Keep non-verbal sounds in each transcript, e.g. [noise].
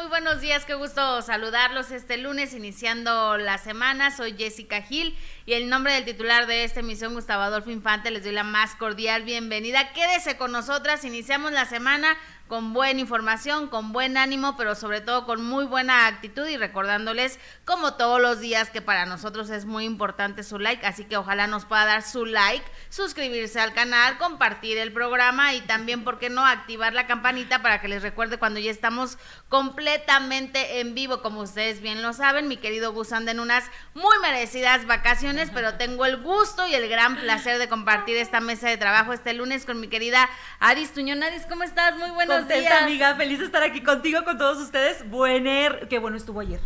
Muy buenos días, qué gusto saludarlos este lunes iniciando la semana. Soy Jessica Gil y el nombre del titular de esta emisión, Gustavo Adolfo Infante, les doy la más cordial bienvenida. Quédese con nosotras, iniciamos la semana con buena información, con buen ánimo, pero sobre todo con muy buena actitud y recordándoles, como todos los días, que para nosotros es muy importante su like, así que ojalá nos pueda dar su like, suscribirse al canal, compartir el programa y también, ¿por qué no?, activar la campanita para que les recuerde cuando ya estamos completamente en vivo, como ustedes bien lo saben, mi querido Gus anda en unas muy merecidas vacaciones, pero tengo el gusto y el gran placer de compartir esta mesa de trabajo este lunes con mi querida Adis Tuñón. Adis, ¿cómo estás? Muy buenos Contenta, amiga, feliz de estar aquí contigo, con todos ustedes. Buener, qué bueno estuvo ayer.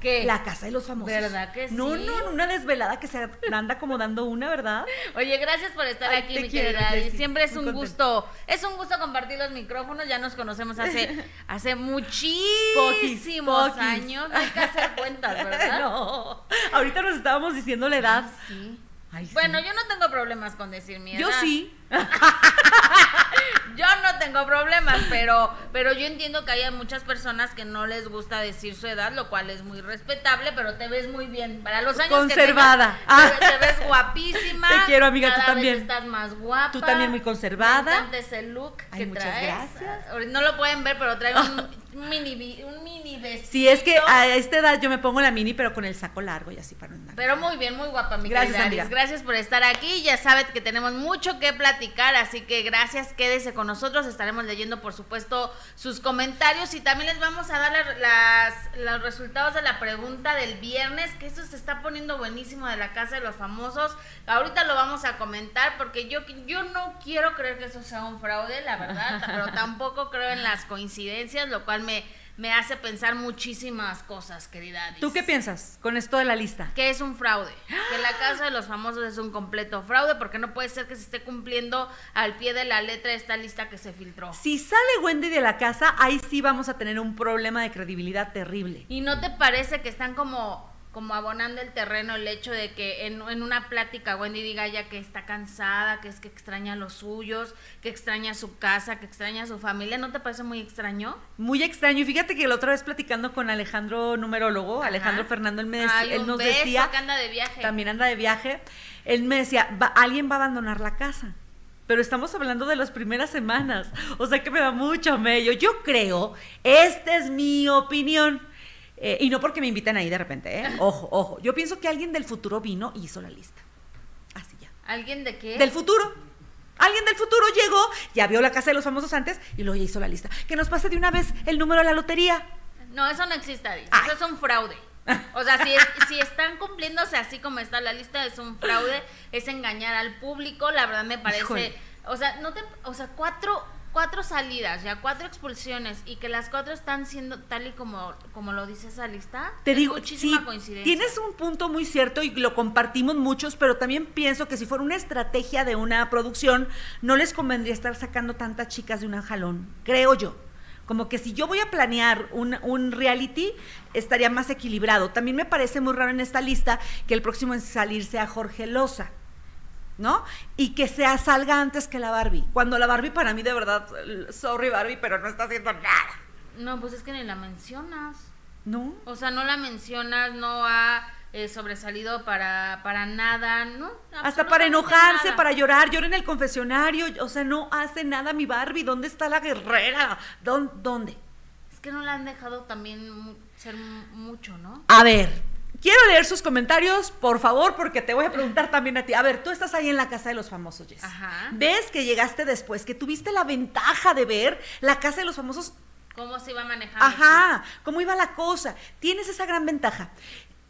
¿Qué? La casa de los famosos. ¿Verdad que sí? No, no, una desvelada que se anda como dando una, ¿verdad? Oye, gracias por estar Ay, aquí, mi quiero, querida. Jessy. Siempre es Muy un contenta. gusto, es un gusto compartir los micrófonos. Ya nos conocemos hace, [laughs] hace muchísimos Poquis, años. No hay que hacer cuentas, [laughs] ¿verdad? no. Ahorita nos estábamos diciendo la edad. Sí. Ay, sí. Bueno, yo no tengo problemas con decir mi edad. yo sí. [laughs] Yo no tengo problemas, pero, pero yo entiendo que hay muchas personas que no les gusta decir su edad, lo cual es muy respetable, pero te ves muy bien. Para los años Conservada. que tengas, te, te ves guapísima. Te quiero, amiga, tú vez también. estás más guapa. Tú también muy conservada. Me encanta ese look Ay, que muchas traes. gracias. No lo pueden ver, pero trae un [laughs] mini, un mini vestido. Sí, es que a esta edad yo me pongo la mini, pero con el saco largo y así para no andar. Pero muy bien, muy guapa, mi Gracias, amiga. Gracias por estar aquí. Ya sabes que tenemos mucho que platicar, así que gracias, quédese con nosotros. Estaremos leyendo, por supuesto, sus comentarios y también les vamos a dar la- las, los resultados de la pregunta del viernes, que eso se está poniendo buenísimo de la Casa de los Famosos. Ahorita lo vamos a comentar porque yo, yo no quiero creer que eso sea un fraude, la verdad, pero [laughs] tampoco creo en las coincidencias, lo cual me, me hace pensar muchísimas cosas, querida ¿Tú qué piensas con esto de la lista? que es un fraude, que la casa de los famosos es un completo fraude, porque no puede ser que se esté cumpliendo al pie de la letra esta lista que se filtró. Si sale Wendy de la casa, ahí sí vamos a tener un problema de credibilidad terrible. ¿Y no te parece que están como, como abonando el terreno el hecho de que en, en una plática Wendy diga ya que está cansada, que es que extraña a los suyos, que extraña su casa, que extraña a su familia? ¿No te parece muy extraño? Muy extraño. Y fíjate que la otra vez platicando con Alejandro, numerólogo, Ajá. Alejandro Fernando, él, me dec- Ay, él nos beso, decía, que anda de viaje. también anda de viaje, él me decía, "Va- alguien va a abandonar la casa. Pero estamos hablando de las primeras semanas. O sea que me da mucho mello. Yo creo, esta es mi opinión. Eh, y no porque me inviten ahí de repente, ¿eh? Ojo, ojo. Yo pienso que alguien del futuro vino y hizo la lista. Así ya. ¿Alguien de qué? Del futuro. Alguien del futuro llegó, ya vio la casa de los famosos antes y luego ya hizo la lista. Que nos pase de una vez el número de la lotería. No, eso no existe. Ay. Eso es un fraude. O sea, si, es- si están cumpliéndose así como está la lista, es un fraude, es engañar al público. La verdad me parece. Híjole. O sea, no te, o sea, cuatro, cuatro salidas, ya cuatro expulsiones, y que las cuatro están siendo tal y como, como lo dice esa lista. Te es digo, muchísima sí, coincidencia. tienes un punto muy cierto y lo compartimos muchos, pero también pienso que si fuera una estrategia de una producción, no les convendría estar sacando tantas chicas de un jalón, creo yo. Como que si yo voy a planear un, un reality, estaría más equilibrado. También me parece muy raro en esta lista que el próximo en salir sea Jorge Loza. ¿No? Y que sea salga antes que la Barbie. Cuando la Barbie para mí de verdad, sorry Barbie, pero no está haciendo nada. No, pues es que ni la mencionas. ¿No? O sea, no la mencionas, no ha eh, sobresalido para, para nada, ¿no? Hasta para enojarse, nada. para llorar, llora en el confesionario, o sea, no hace nada mi Barbie, ¿dónde está la guerrera? ¿Dón- ¿Dónde? Es que no la han dejado también ser mu- mucho, ¿no? A ver, quiero leer sus comentarios, por favor, porque te voy a preguntar también a ti. A ver, tú estás ahí en la casa de los famosos, Jess. Ajá. ¿Ves que llegaste después, que tuviste la ventaja de ver la casa de los famosos ¿Cómo se iba manejando? Ajá, cómo iba la cosa. Tienes esa gran ventaja.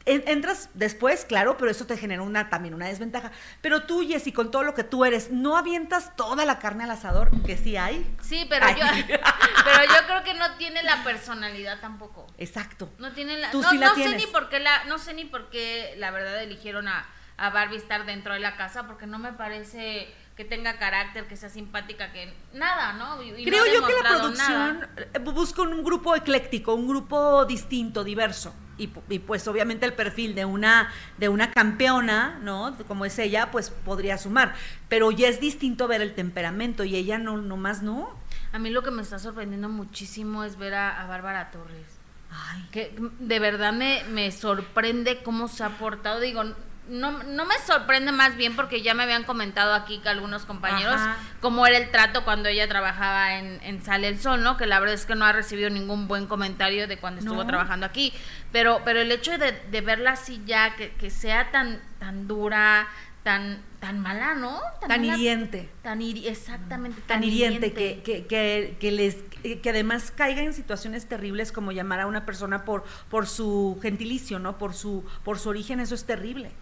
En- Entras después, claro, pero eso te genera una, también una desventaja. Pero tú, Jessy, con todo lo que tú eres, ¿no avientas toda la carne al asador? Que sí hay. Sí, pero Ay. yo, [laughs] pero yo creo que no tiene la personalidad tampoco. Exacto. No tiene la, Tú no, sí la no sé ni por qué la, no sé ni por qué la verdad eligieron a, a Barbie estar dentro de la casa, porque no me parece que tenga carácter, que sea simpática, que nada, ¿no? Y- y no Creo yo que la producción eh, busca un grupo ecléctico, un grupo distinto, diverso. Y, y, pues obviamente el perfil de una, de una campeona, ¿no? Como es ella, pues podría sumar. Pero ya es distinto ver el temperamento y ella no, nomás no. A mí lo que me está sorprendiendo muchísimo es ver a, a Bárbara Torres. Ay. Que de verdad me, me sorprende cómo se ha portado. Digo, no, no me sorprende más bien porque ya me habían comentado aquí que algunos compañeros cómo era el trato cuando ella trabajaba en, en, Sale el Sol, ¿no? Que la verdad es que no ha recibido ningún buen comentario de cuando estuvo trabajando aquí. Pero, pero el hecho de, de verla así ya, que, que sea tan, tan dura, tan tan mala, ¿no? Tan, hiriente. Tan exactamente. Tan, hiriente, Que, que, que, les que además caiga en situaciones terribles como llamar a una persona por por su gentilicio, ¿no? Por su por su origen, eso es terrible.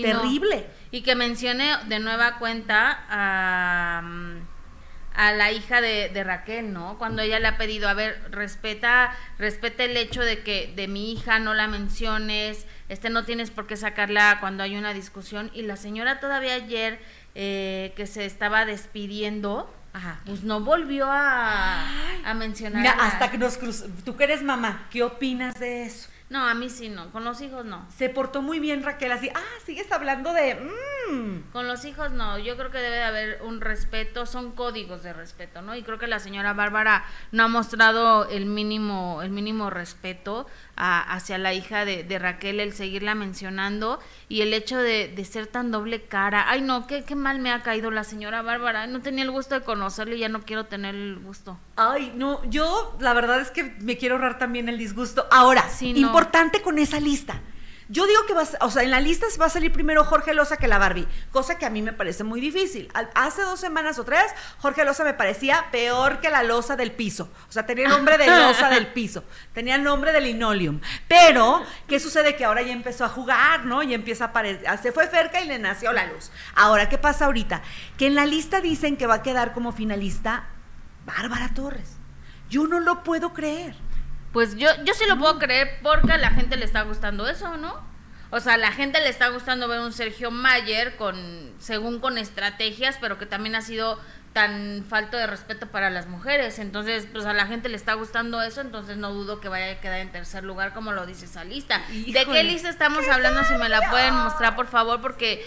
Terrible. Y que mencione de nueva cuenta a a la hija de, Raquel, ¿no? Cuando ella le ha pedido, a ver, respeta, respeta el hecho de que de mi hija no la menciones, este no tienes por qué sacarla cuando hay una discusión. Y la señora todavía ayer eh, que se estaba despidiendo, pues no volvió a, a mencionar. Mira, hasta que nos cruzó. Tú que eres mamá, ¿qué opinas de eso? No, a mí sí no, con los hijos no. Se portó muy bien Raquel, así, ah, sigues hablando de... Mm". Con los hijos no, yo creo que debe de haber un respeto, son códigos de respeto, ¿no? Y creo que la señora Bárbara no ha mostrado el mínimo, el mínimo respeto hacia la hija de, Raquel, el seguirla mencionando y el hecho de, ser tan doble cara. Ay, no, qué, qué mal me ha caído la señora Bárbara. No tenía el gusto de conocerle y ya no quiero tener el gusto. Ay, no, yo la verdad es que me quiero ahorrar también el disgusto. Ahora, importante con esa lista. Yo digo que vas, o sea, en la lista va a salir primero Jorge Loza que la Barbie, cosa que a mí me parece muy difícil. hace dos semanas o tres, Jorge Loza me parecía peor que la losa del piso. O sea, tenía el nombre de losa del piso, tenía el nombre de linoleum. Pero, ¿qué sucede? Que ahora ya empezó a jugar, ¿no? Y empieza a aparecer, se fue cerca y le nació la luz. Ahora, ¿qué pasa ahorita? Que en la lista dicen que va a quedar como finalista Bárbara Torres. Yo no lo puedo creer. Pues yo, yo sí lo puedo creer porque a la gente le está gustando eso, ¿no? O sea, a la gente le está gustando ver un Sergio Mayer con, según con estrategias, pero que también ha sido tan falto de respeto para las mujeres. Entonces, pues a la gente le está gustando eso, entonces no dudo que vaya a quedar en tercer lugar, como lo dice esa lista. ¿De qué lista estamos hablando? Si me la pueden mostrar, por favor, porque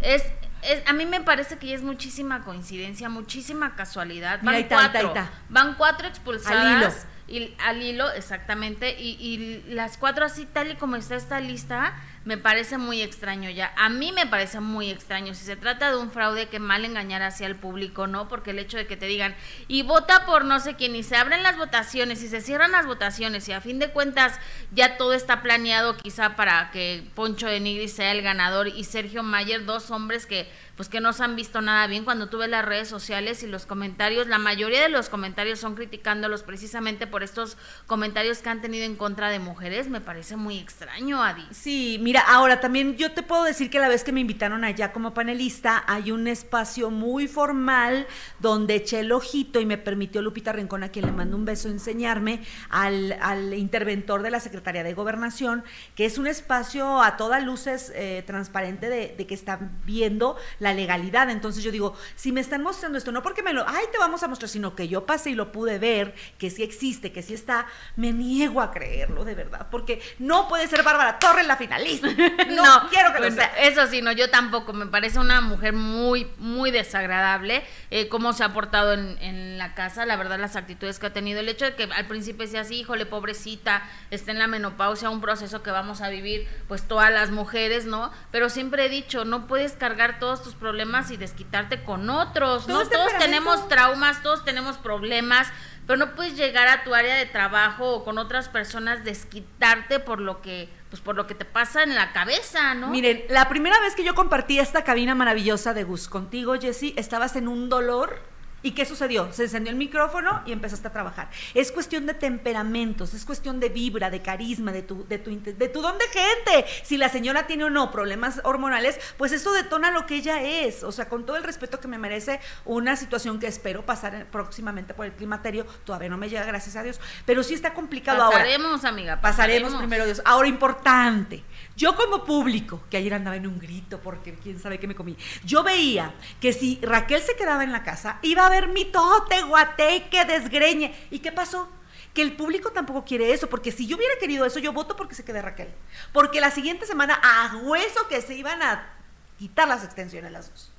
es, es, a mí me parece que es muchísima coincidencia, muchísima casualidad. Van cuatro, van cuatro expulsadas y al hilo, exactamente, y, y, las cuatro así tal y como está esta lista, me parece muy extraño ya. A mí me parece muy extraño. Si se trata de un fraude que mal engañar hacia el público, ¿no? Porque el hecho de que te digan, y vota por no sé quién, y se abren las votaciones, y se cierran las votaciones, y a fin de cuentas ya todo está planeado quizá para que Poncho de Nigris sea el ganador, y Sergio Mayer, dos hombres que pues que no se han visto nada bien cuando tuve las redes sociales y los comentarios, la mayoría de los comentarios son criticándolos precisamente por estos comentarios que han tenido en contra de mujeres, me parece muy extraño, Adi. Sí, mira, ahora también yo te puedo decir que la vez que me invitaron allá como panelista, hay un espacio muy formal donde eché el ojito y me permitió Lupita Rincón, a quien le mando un beso, enseñarme al, al interventor de la Secretaría de Gobernación, que es un espacio a todas luces eh, transparente de, de que están viendo la legalidad. Entonces yo digo, si me están mostrando esto, no porque me lo, ay, te vamos a mostrar, sino que yo pasé y lo pude ver, que sí existe, que sí está, me niego a creerlo de verdad, porque no puede ser Bárbara Torres la finalista. [laughs] No, quiero que lo sea. Eso sí, no, yo tampoco, me parece una mujer muy, muy desagradable, eh, cómo se ha portado en, en, la casa, la verdad, las actitudes que ha tenido, el hecho de que al principio decía así, híjole, pobrecita, está en la menopausia, un proceso que vamos a vivir, pues todas las mujeres, ¿no? Pero siempre he dicho, no puedes cargar todos tus problemas y desquitarte con otros, ¿no? Todos tenemos traumas, todos tenemos problemas, pero no puedes llegar a tu área de trabajo o con otras personas desquitarte por lo que pues por lo que te pasa en la cabeza, ¿no? Miren, la primera vez que yo compartí esta cabina maravillosa de Gus contigo, Jessy, estabas en un dolor ¿Y qué sucedió? Se encendió el micrófono y empezaste a trabajar. Es cuestión de temperamentos, es cuestión de vibra, de carisma, de tu, de tu, de tu don de gente. Si la señora tiene o no problemas hormonales, pues eso detona lo que ella es. O sea, con todo el respeto que me merece una situación que espero pasar próximamente por el climaterio, todavía no me llega, gracias a Dios, pero sí está complicado ahora. Pasaremos, amiga. Pasaremos primero Dios. Ahora, importante, yo como público, que ayer andaba en un grito porque quién sabe qué me comí, yo veía que si Raquel se quedaba en la casa, iba a haber mitote, guateque, desgreñe. ¿Y qué pasó? Que el público tampoco quiere eso, porque si yo hubiera querido eso, yo voto porque se quede Raquel. Porque la siguiente semana, a hueso que se iban a quitar las extensiones las dos.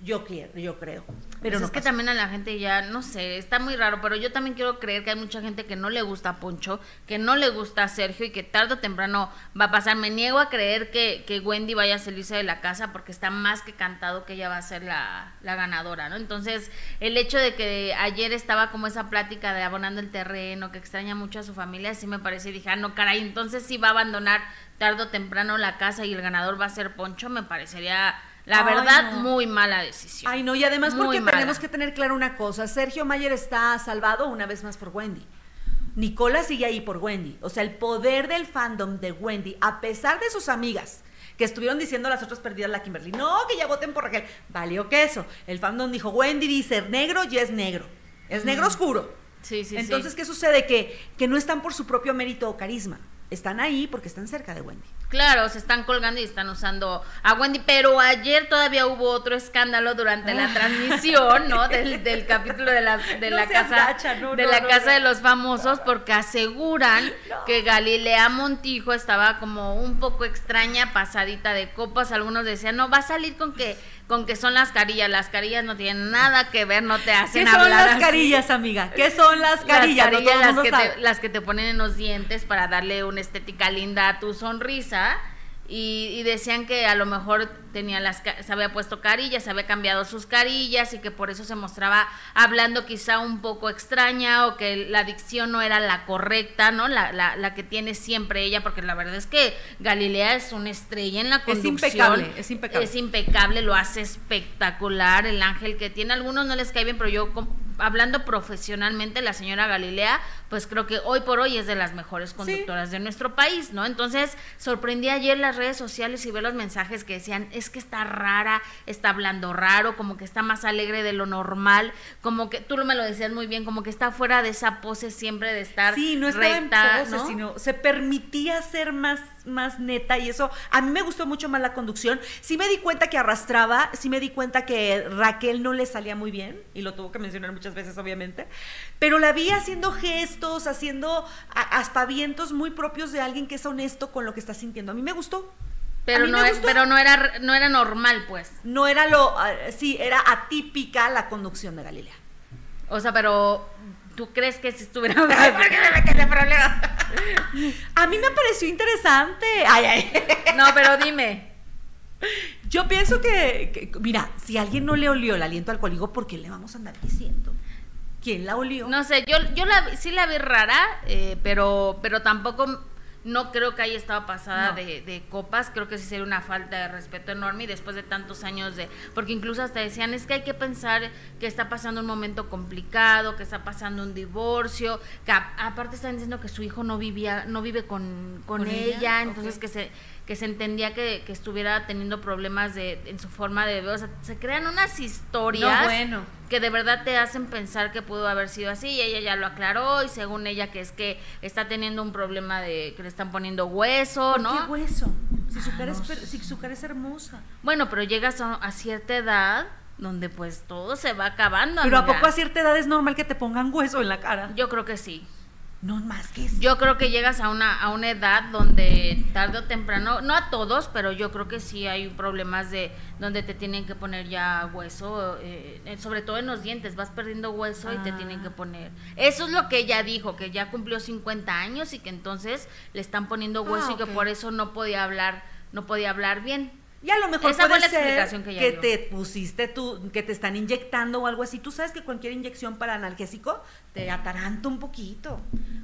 Yo quiero, yo creo. Pero pues es que también a la gente ya, no sé, está muy raro, pero yo también quiero creer que hay mucha gente que no le gusta a Poncho, que no le gusta a Sergio y que tarde o temprano va a pasar. Me niego a creer que, que Wendy vaya a salirse de la casa porque está más que cantado que ella va a ser la, la ganadora, ¿no? Entonces, el hecho de que ayer estaba como esa plática de abonando el terreno, que extraña mucho a su familia, sí me parece, dije, ah, no, caray, entonces sí va a abandonar tarde o temprano la casa y el ganador va a ser Poncho, me parecería la verdad, muy mala decisión. Ay, no, y además porque tenemos que tener claro una cosa, Sergio Mayer está salvado una vez más por Wendy. Nicola sigue ahí por Wendy. O sea, el poder del fandom de Wendy, a pesar de sus amigas, que estuvieron diciendo las otras perdidas la Kimberly, no, que ya voten por Raquel. Valió que eso. El fandom dijo, Wendy dice negro y es negro. Es negro oscuro. Sí, sí, Entonces, ¿qué sucede? Que, que no están por su propio mérito o carisma. Están ahí porque están cerca de Wendy. Claro, se están colgando y están usando a Wendy, pero ayer todavía hubo otro escándalo durante la transmisión, ¿no? [laughs] Del, capítulo de la, de la casa de la casa de los famosos, porque aseguran que Galilea Montijo estaba como un poco extraña, pasadita de copas. Algunos decían, no, va a salir con que con que son las carillas. Las carillas no tienen nada que ver, no te hacen hablar. ¿Qué son las carillas, amiga? ¿Qué son las carillas? Las que, te, las que te ponen en los dientes para darle una estética linda a tu sonrisa y, decían que a lo mejor tenía las se había puesto carillas, se había cambiado sus carillas y que por eso se mostraba hablando quizá un poco extraña o que la dicción no era la correcta, ¿no? La, la, la que tiene siempre ella, porque la verdad es que Galilea es una estrella en la conducción. Es impecable, es impecable. Es impecable, lo hace espectacular, el ángel que tiene. algunos no les cae bien, pero yo hablando profesionalmente, la señora Galilea, pues creo que hoy por hoy es de las mejores conductoras de nuestro país, ¿no? Entonces, sorprendí ayer las redes sociales y ver los mensajes que decían, es que está rara, está hablando raro, como que está más alegre de lo normal, como que tú me lo decías muy bien, como que está fuera de esa pose siempre de estar Sí, no estaba en pose, sino se permitía ser más más neta y eso a mí me gustó mucho más la conducción. Sí me di cuenta que arrastraba, sí me di cuenta que Raquel no le salía muy bien y lo tuvo que mencionar muchas veces obviamente, pero la vi haciendo gestos, haciendo aspavientos muy propios de alguien que es honesto con lo que está sintiendo. A mí me gustó. Pero no, pero no era no era normal, pues. No era lo ah, sí, era atípica la conducción de Galilea. O sea, pero ¿Tú crees que si estuviera... [laughs] [laughs] ¿Por qué me metes problema? [laughs] A mí me pareció interesante. Ay, ay. [laughs] No, pero dime. Yo pienso que, mira, si alguien no le olió el aliento alcohólico, ¿por qué le vamos a andar diciendo? ¿Quién la olió? No sé, yo, yo la, sí la vi rara, eh, pero, pero tampoco no creo que haya estado pasada de, copas, creo que sí sería una falta de respeto enorme y después de tantos años de, porque incluso hasta decían, es que hay que pensar que está pasando un momento complicado, que está pasando un divorcio, que aparte están diciendo que su hijo no vivía, no vive con, con, ella, entonces que se que se entendía que, que, estuviera teniendo problemas de, en su forma de o sea, se crean unas historias que de verdad te hacen pensar que pudo haber sido así y ella ya lo aclaró y según ella que es que está teniendo un problema de que le están poniendo hueso, ¿no? ¿Qué hueso? Si su, cara es, si su cara es hermosa. Bueno, pero llegas a, cierta edad donde pues todo se va acabando. Pero ¿a poco a cierta edad es normal que te pongan hueso en la cara? Yo creo que sí. No más que eso. Yo creo que llegas a una, a una edad donde tarde o temprano, no a todos, pero yo creo que sí hay problemas de donde te tienen que poner ya hueso, eh, eh, sobre todo en los dientes, vas perdiendo hueso y te ah. tienen que poner. Eso es lo que ella dijo, que ya cumplió 50 años y que entonces le están poniendo hueso y que por eso no podía hablar, no podía hablar bien. Y a lo mejor Esa puede ser que, te pusiste tú, que te están inyectando o algo así. Tú sabes que cualquier inyección para analgésico te ataranta un poquito.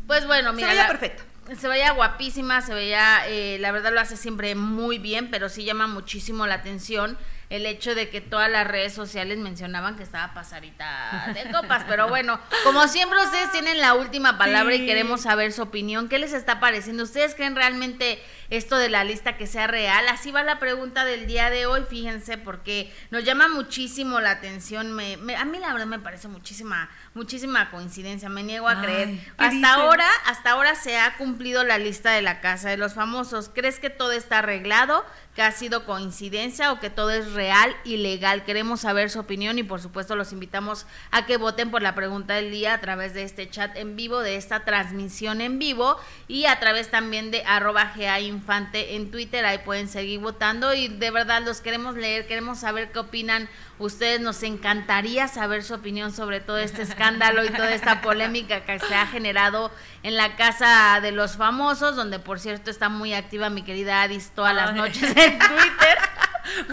Pues bueno, mira. Se veía perfecto. Se veía guapísima, se veía, eh, la verdad lo hace siempre muy bien, pero sí llama muchísimo la atención el hecho de que todas las redes sociales mencionaban que estaba pasarita de copas. Pero bueno, como siempre ustedes tienen la última palabra y queremos saber su opinión. ¿Qué les está pareciendo? ¿Ustedes creen realmente esto de la lista que sea real? Así va la pregunta del día de hoy, fíjense, porque nos llama muchísimo la atención. Me, a mí la verdad me parece muchísima, muchísima coincidencia, me niego a creer. Hasta ahora, hasta ahora se ha cumplido la lista de la casa de los famosos. ¿Crees que todo está arreglado? ¿Que ha sido coincidencia o que todo es real? y legal. Queremos saber su opinión y por supuesto los invitamos a que voten por la pregunta del día a través de este chat en vivo, de esta transmisión en vivo y a través también de arroba GA Infante en Twitter. Ahí pueden seguir votando y de verdad los queremos leer, queremos saber qué opinan ustedes. Nos encantaría saber su opinión sobre todo este escándalo y toda esta polémica que se ha generado en la casa de los famosos, donde por cierto está muy activa mi querida Adis todas las noches en Twitter. [laughs]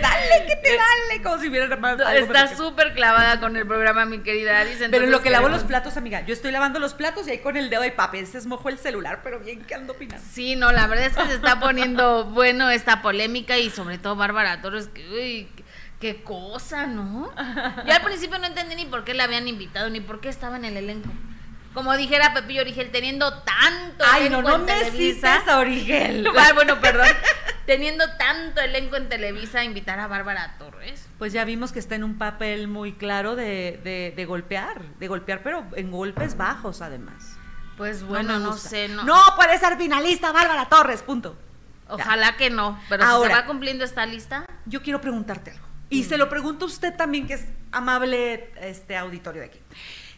dale, que te dale, como si hubiera Está súper clavada con el programa, mi querida Adis. Pero en lo que lavo los platos, amiga, yo estoy lavando los platos y ahí con el dedo de papel se esmojó el celular, pero bien que ando opinando. Sí, no, la verdad es que se está poniendo [laughs] bueno esta polémica y sobre todo Bárbara Torres, que, uy, qué cosa, ¿no? [laughs] Yo al principio no entendí ni por qué la habían invitado, ni por qué estaba en el elenco. Como dijera Pepillo Origel, teniendo tanto Ay, elenco no, no en Televisa. a Origel. [laughs] bueno, perdón. [laughs] teniendo tanto elenco en Televisa, invitar a Bárbara Torres. Pues ya vimos que está en un papel muy claro de, de, golpear, de golpear, pero en golpes bajos además. Pues bueno, no, sé. No. no puede ser finalista Bárbara Torres, punto. Ojalá que no, pero Ahora, si se va cumpliendo esta lista. Yo quiero preguntarte algo. Y se lo pregunto a usted también, que es amable este auditorio de aquí.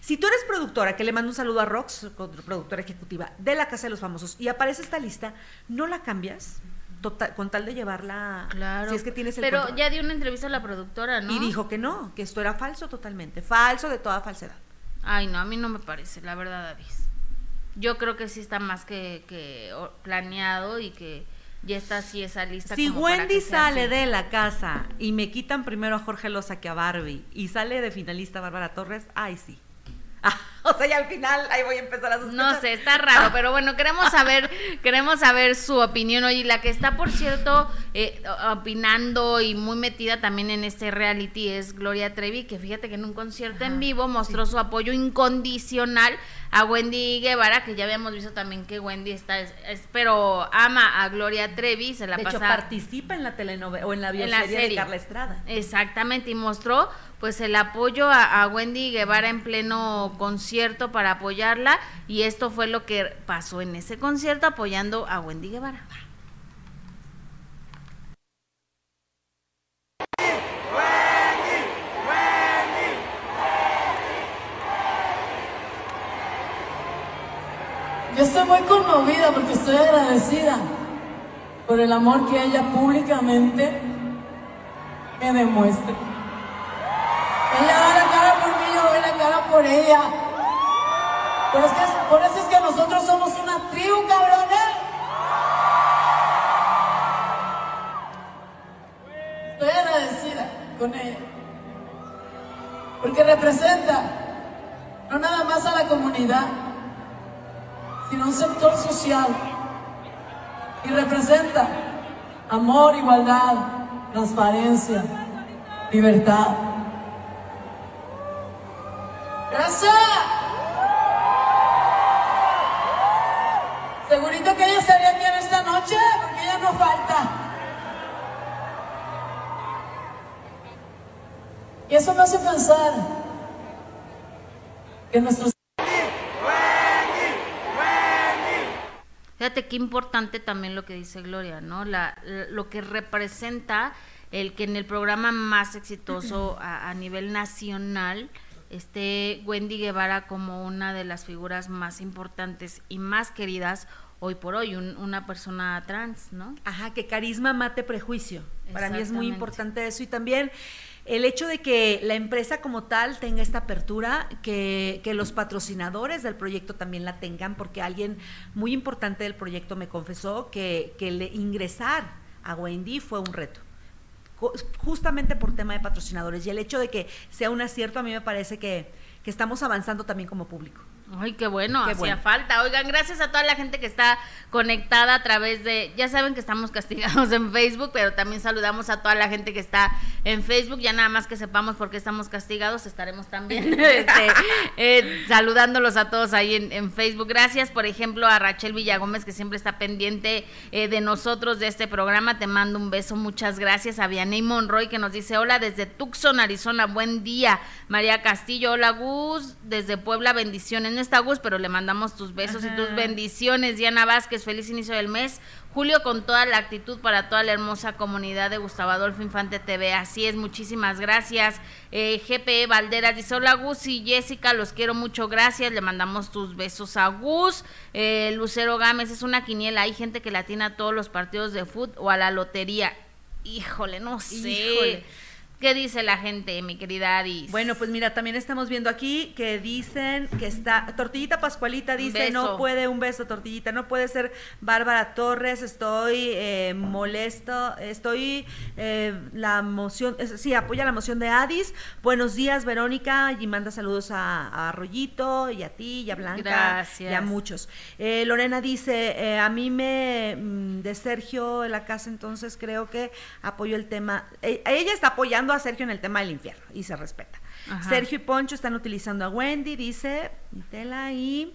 Si tú eres productora, que le mando un saludo a Rox, productora ejecutiva de la Casa de los Famosos, y aparece esta lista, ¿no la cambias? Total, con tal de llevarla. Claro. Si es que tienes el Pero ya dio una entrevista a la productora, ¿no? Y dijo que no, que esto era falso totalmente. Falso de toda falsedad. Ay, no, a mí no me parece, la verdad, Avis. Yo creo que sí está más que, que planeado y que ya está así esa lista. Si Wendy sale de la casa y me quitan primero a Jorge Loza que a Barbie y sale de finalista Bárbara Torres, ay sí. [laughs] O sea, ya al final ahí voy a empezar a sospechar. No sé, está raro, pero bueno, queremos saber, [laughs] queremos saber su opinión. Oye, la que está, por cierto, eh, opinando y muy metida también en este reality es Gloria Trevi, que fíjate que en un concierto en vivo mostró su apoyo incondicional a Wendy Guevara, que ya habíamos visto también que Wendy está, pero ama a Gloria Trevi, se la de pasa. Hecho, participa en la telenovela o en la bioserie de Carla Estrada. Exactamente, y mostró pues el apoyo a, Wendy Guevara en pleno concierto para apoyarla y esto fue lo que pasó en ese concierto apoyando a Wendy Guevara. Yo estoy muy conmovida porque estoy agradecida por el amor que ella públicamente me demuestra. Ella da la cara por mí, yo doy la cara por ella. Por, es eso es que nosotros somos una tribu, cabrones. Estoy agradecida con ella. Porque representa no nada más a la comunidad, sino un sector social. Y representa amor, igualdad, transparencia, libertad. Hace pensar que nuestros... Fíjate qué importante también lo que dice Gloria, ¿no? La, lo que representa el que en el programa más exitoso a nivel nacional esté Wendy Guevara como una de las figuras más importantes y más queridas hoy por hoy, una persona trans, ¿no? Ajá, que carisma mate prejuicio. Para mí es muy importante eso y también el hecho de que la empresa como tal tenga esta apertura, que, que, los patrocinadores del proyecto también la tengan, porque alguien muy importante del proyecto me confesó que, que ingresar a Wendy fue un reto justamente por tema de patrocinadores. Y el hecho de que sea un acierto a mí me parece que, que estamos avanzando también como público. Ay, qué bueno, hacía falta. Oigan, gracias a toda la gente que está conectada a través de, ya saben que estamos castigados en Facebook, pero también saludamos a toda la gente que está en Facebook, ya nada más que sepamos por qué estamos castigados, estaremos también [laughs] este, eh, saludándolos a todos ahí en, Facebook. Gracias, por ejemplo, a Rachel Villagómez, que siempre está pendiente eh, de nosotros, de este programa, te mando un beso, muchas gracias. A Vianey Monroy, que nos dice, hola desde Tucson, Arizona, buen día. María Castillo, hola Gus desde Puebla, bendiciones. Está Gus, pero le mandamos tus besos y tus bendiciones. Diana Vázquez, feliz inicio del mes. Julio con toda la actitud para toda la hermosa comunidad de Gustavo Adolfo Infante TV. Así es, muchísimas gracias. Eh, GPE Valderas dice, hola Gus y Jessica, los quiero mucho, gracias. Le mandamos tus besos a Gus. Eh, Lucero Gámez, es una quiniela. Hay gente que la tiene a todos los partidos de fútbol o a la lotería. Híjole, no sé. Híjole. ¿Qué dice la gente, mi querida Adis? Bueno, pues mira, también estamos viendo aquí que dicen que está. Tortillita Pascualita dice: No puede, un beso, Tortillita, no puede ser Bárbara Torres. Estoy eh, molesto, estoy. Eh, la moción, sí, apoya la moción de Adis. Buenos días, Verónica, y manda saludos a, a Rollito, y a ti, y a Blanca. Gracias. Y a muchos. Eh, Lorena dice: eh, A mí me. Mm, de Sergio en la casa, entonces creo que apoyo el tema. ella está apoyando a Sergio en el tema del infierno y se respeta. Sergio y Poncho están utilizando a Wendy, dice Tela y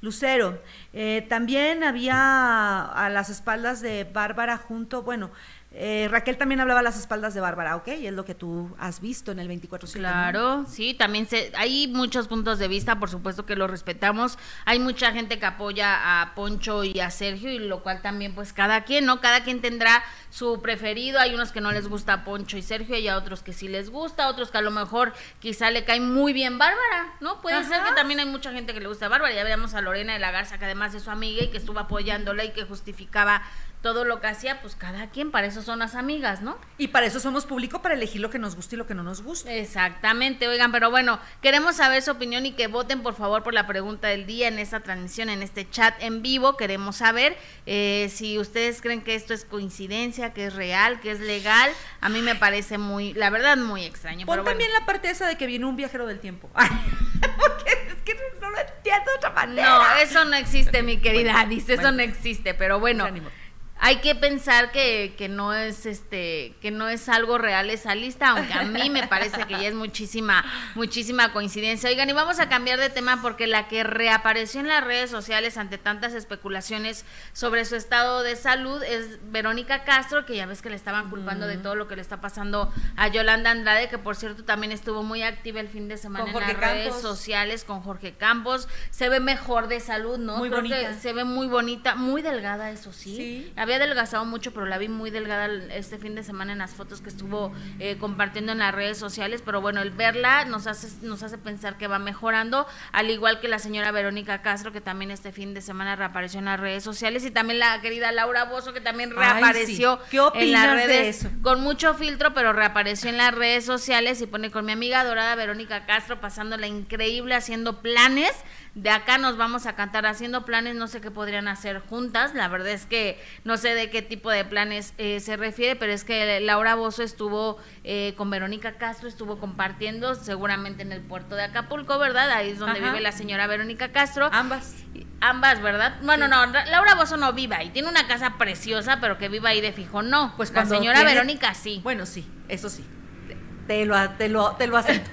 Lucero. Eh, también había a las espaldas de Bárbara junto, bueno, eh, Raquel también hablaba a las espaldas de Bárbara, ¿ok? Y es lo que tú has visto en el 24 Claro, sí, también se, hay muchos puntos de vista, por supuesto que lo respetamos. Hay mucha gente que apoya a Poncho y a Sergio, y lo cual también, pues cada quien, ¿no? Cada quien tendrá su preferido. Hay unos que no les gusta Poncho y Sergio, y a otros que sí les gusta, otros que a lo mejor quizá le cae muy bien Bárbara, ¿no? Puede ser que también hay mucha gente que le gusta a Bárbara. Ya veíamos a Lorena de la Garza, que además es su amiga y que estuvo apoyándola y que justificaba todo lo que hacía, pues cada quien, para eso son las amigas, ¿no? Y para eso somos público, para elegir lo que nos gusta y lo que no nos gusta. Exactamente, oigan, pero bueno, queremos saber su opinión y que voten por favor por la pregunta del día en esta transmisión, en este chat en vivo. Queremos saber eh, si ustedes creen que esto es coincidencia, que es real, que es legal. A mí me parece muy, la verdad, muy extraño. Pon también la parte esa de que viene un viajero del tiempo. [laughs] Porque es que no lo entiendo de otra manera. No, eso no existe, mi querida dice eso no existe, pero bueno hay que pensar que, que, no es este que no es algo real esa lista aunque a mí me parece que ya es muchísima muchísima coincidencia. Oigan y vamos a cambiar de tema porque la que reapareció en las redes sociales ante tantas especulaciones sobre su estado de salud es Verónica Castro que ya ves que le estaban culpando de todo lo que le está pasando a Yolanda Andrade que por cierto también estuvo muy activa el fin de semana en las redes sociales con Jorge Campos. Se ve mejor de salud no muy bonita. se ve muy bonita muy delgada eso sí, sí había adelgazado mucho, pero la vi muy delgada este fin de semana en las fotos que estuvo eh, compartiendo en las redes sociales. Pero bueno, el verla nos hace, nos hace pensar que va mejorando, al igual que la señora Verónica Castro, que también este fin de semana reapareció en las redes sociales, y también la querida Laura Bozo, que también reapareció en las redes con mucho filtro, pero reapareció en las redes sociales y pone con mi amiga dorada Verónica Castro, pasándola increíble, haciendo planes de acá nos vamos a cantar haciendo planes, no sé qué podrían hacer juntas, la verdad es que no sé de qué tipo de planes eh, se refiere, pero es que Laura Bozo estuvo eh, con Verónica Castro, estuvo compartiendo seguramente en el puerto de Acapulco, ¿verdad? Ahí es donde vive la señora Verónica Castro. Ambas. Ambas, ¿verdad? Bueno, no, Laura Bozo no vive ahí, tiene una casa preciosa, pero que viva ahí de fijo, no. Pues la señora Verónica sí. Bueno, sí, eso sí. Te lo, te lo, te lo acepto.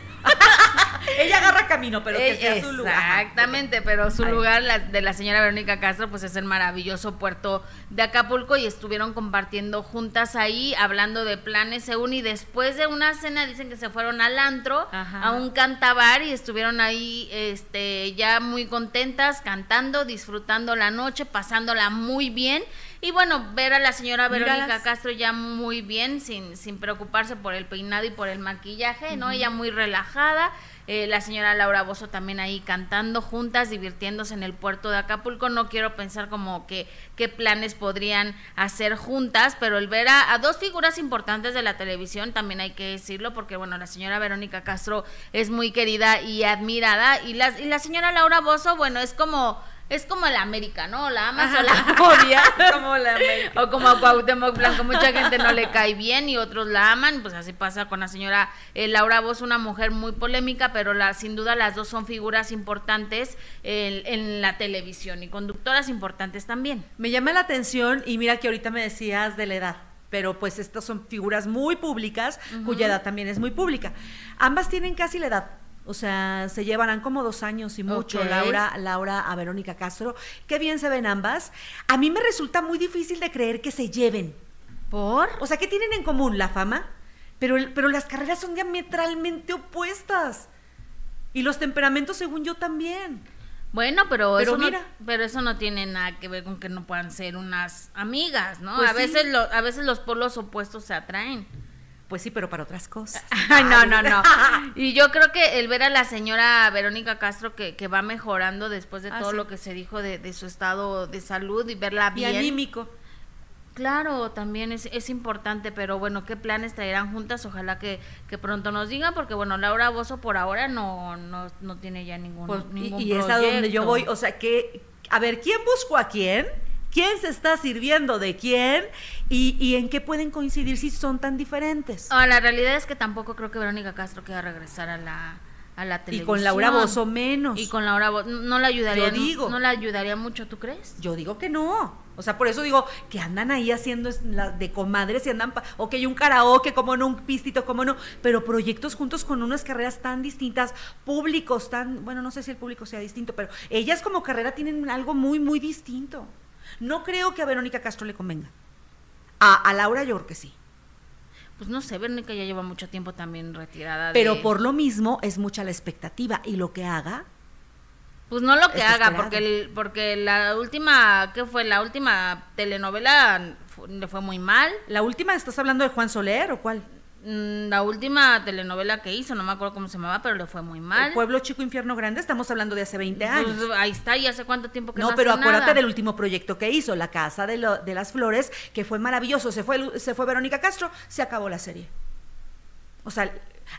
Ella agarra camino, pero que sea su lugar. Exactamente, pero su lugar de la señora Verónica Castro, pues es el maravilloso puerto de Acapulco y estuvieron compartiendo juntas ahí, hablando de planes según y después de una cena dicen que se fueron al antro, a un cantabar y estuvieron ahí este ya muy contentas, cantando, disfrutando la noche, pasándola muy bien. Y bueno, ver a la señora Verónica Castro ya muy bien, sin, sin preocuparse por el peinado y por el maquillaje, ¿no? Ella muy relajada. Eh, la señora Laura Bozo también ahí cantando juntas, divirtiéndose en el puerto de Acapulco. No quiero pensar como que qué planes podrían hacer juntas, pero el ver a, dos figuras importantes de la televisión, también hay que decirlo, porque bueno, la señora Verónica Castro es muy querida y admirada, y la, y la señora Laura Bozo, bueno, es como es como la América, ¿no? La amas o la odias. [laughs] como la América. O como a Cuauhtémoc Blanco, mucha gente no le cae bien y otros la aman, pues así pasa con la señora eh, Laura Voz, una mujer muy polémica, pero la, sin duda las dos son figuras importantes en, la televisión y conductoras importantes también. Me llama la atención y mira que ahorita me decías de la edad pero pues estas son figuras muy públicas, cuya edad también es muy pública. Ambas tienen casi la edad o sea, se llevarán como dos años y mucho, Laura, Laura a Verónica Castro. Qué bien se ven ambas. A mí me resulta muy difícil de creer que se lleven. ¿Por? O sea, ¿qué tienen en común? La fama. Pero, pero las carreras son diametralmente opuestas. Y los temperamentos, según yo, también. Bueno, pero, Pero eso mira. no, pero eso no tiene nada que ver con que no puedan ser unas amigas, ¿no? Pues a sí. veces lo- a veces los polos opuestos se atraen. Pues sí, pero para otras cosas. [laughs] Ay, no, no, no. [laughs] Y yo creo que el ver a la señora Verónica Castro que, que va mejorando después de Ah, todo sí. lo que se dijo de, de su estado de salud y verla Y bien. anímico. Claro, también es, es importante, pero bueno, ¿qué planes traerán juntas? Ojalá que, que pronto nos digan, porque bueno, Laura Bozo por ahora no, no, no tiene ya ningún, Pues, y ningún y es a donde yo voy. O sea, que, a ver, ¿quién buscó a quién? ¿Quién se está sirviendo de quién? ¿Y, y en qué pueden coincidir si son tan diferentes? Ah, la realidad es que tampoco creo que Verónica Castro quiera regresar a la, a la y televisión. con Laura Bozo menos. Y con Laura Bozo, no la ayudaría, Yo digo. no la ayudaría mucho, ¿tú crees? Yo digo que no. O sea, por eso digo que andan ahí haciendo de comadres y andan, ok, un karaoke, como no, un pistito, como no, pero proyectos juntos con unas carreras tan distintas, públicos tan, bueno, no sé si el público sea distinto, pero ellas como carrera tienen algo muy, muy distinto. No creo que a Verónica Castro le convenga. A, a Laura yo creo que sí. Pues no sé, Verónica ya lleva mucho tiempo también retirada. Pero por lo mismo es mucha la expectativa y lo que haga, Pues no lo que haga, esperado. porque, el- porque la última, ¿qué fue? La última telenovela le fue muy mal. la última, ¿estás hablando de Juan Soler o cuál? Mm, La última telenovela que hizo, no me acuerdo cómo se llamaba, pero le fue muy mal. El Pueblo Chico Infierno Grande, estamos hablando de hace 20 años. Pues ahí está, y hace cuánto tiempo que No, no, pero hace acuérdate nada. del último proyecto que hizo, La Casa de, lo- de las Flores, que fue maravilloso. Se fue, se fue Verónica Castro, se acabó la serie. O sea,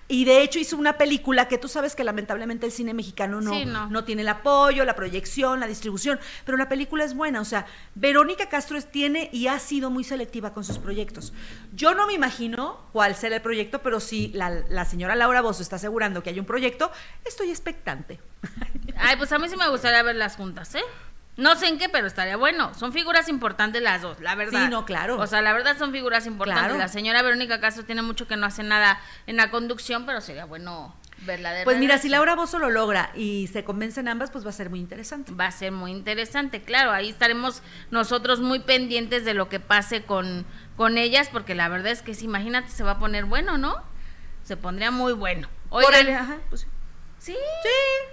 y de hecho hizo una película que tú sabes que lamentablemente el cine mexicano no, Sí, no. no tiene el apoyo, la proyección, la distribución, pero la película es buena. O sea, Verónica Castro tiene y ha sido muy selectiva con sus proyectos. Yo no me imagino cuál será el proyecto, pero si la, la señora Laura Bozo está asegurando que hay un proyecto, estoy expectante. Ay, pues a mí sí me gustaría verlas juntas, ¿eh? No sé en qué, pero estaría bueno. Son figuras importantes las dos, la verdad. Sí, no, claro. O sea, la verdad son figuras importantes. Claro. La señora Verónica Castro tiene mucho que no hace nada en la conducción, pero sería bueno verla de Pues mira, si Laura Bozo lo logra y se convencen ambas, pues va a ser muy interesante. Va a ser muy interesante, claro. Ahí estaremos nosotros muy pendientes de lo que pase con, con ellas, porque la verdad es que si imagínate, se va a poner bueno, ¿no? Se pondría muy bueno. Oigan, ajá, pues sí. Sí,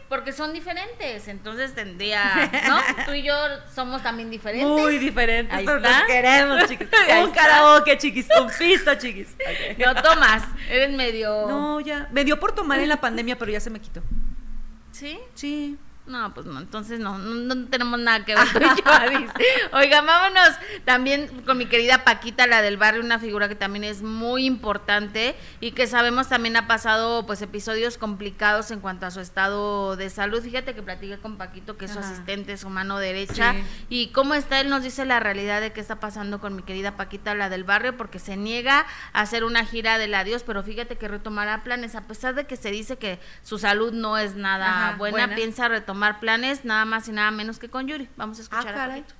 porque son diferentes, entonces tendría, ¿no? [laughs] Tú y yo somos también diferentes. Muy diferentes, Ahí pero está. nos queremos, chiquis. [laughs] Un karaoke, chiquis, un pisto, chiquis. [laughs] No tomas, eres medio... No, ya. Me dio por tomar en la pandemia, pero ya se me quitó. ¿Sí? Sí. No, pues no, entonces no, no, no tenemos nada que ver tú y yo, [laughs] Adis. Oigan, vámonos también con mi querida Paquita, la del barrio, una figura que también es muy importante y que sabemos también ha pasado pues episodios complicados en cuanto a su estado de salud. Fíjate que platiqué con Paquito, que es su Ajá. asistente, su mano derecha, Sí. y cómo está, él nos dice la realidad de qué está pasando con mi querida Paquita, la del barrio, porque se niega a hacer una gira del adiós, pero fíjate que retomará planes, a pesar de que se dice que su salud no es nada Ajá, buena, buena. piensa retomar planes nada más y nada menos que con Yuri. Vamos a escuchar Ah, a. Paquito.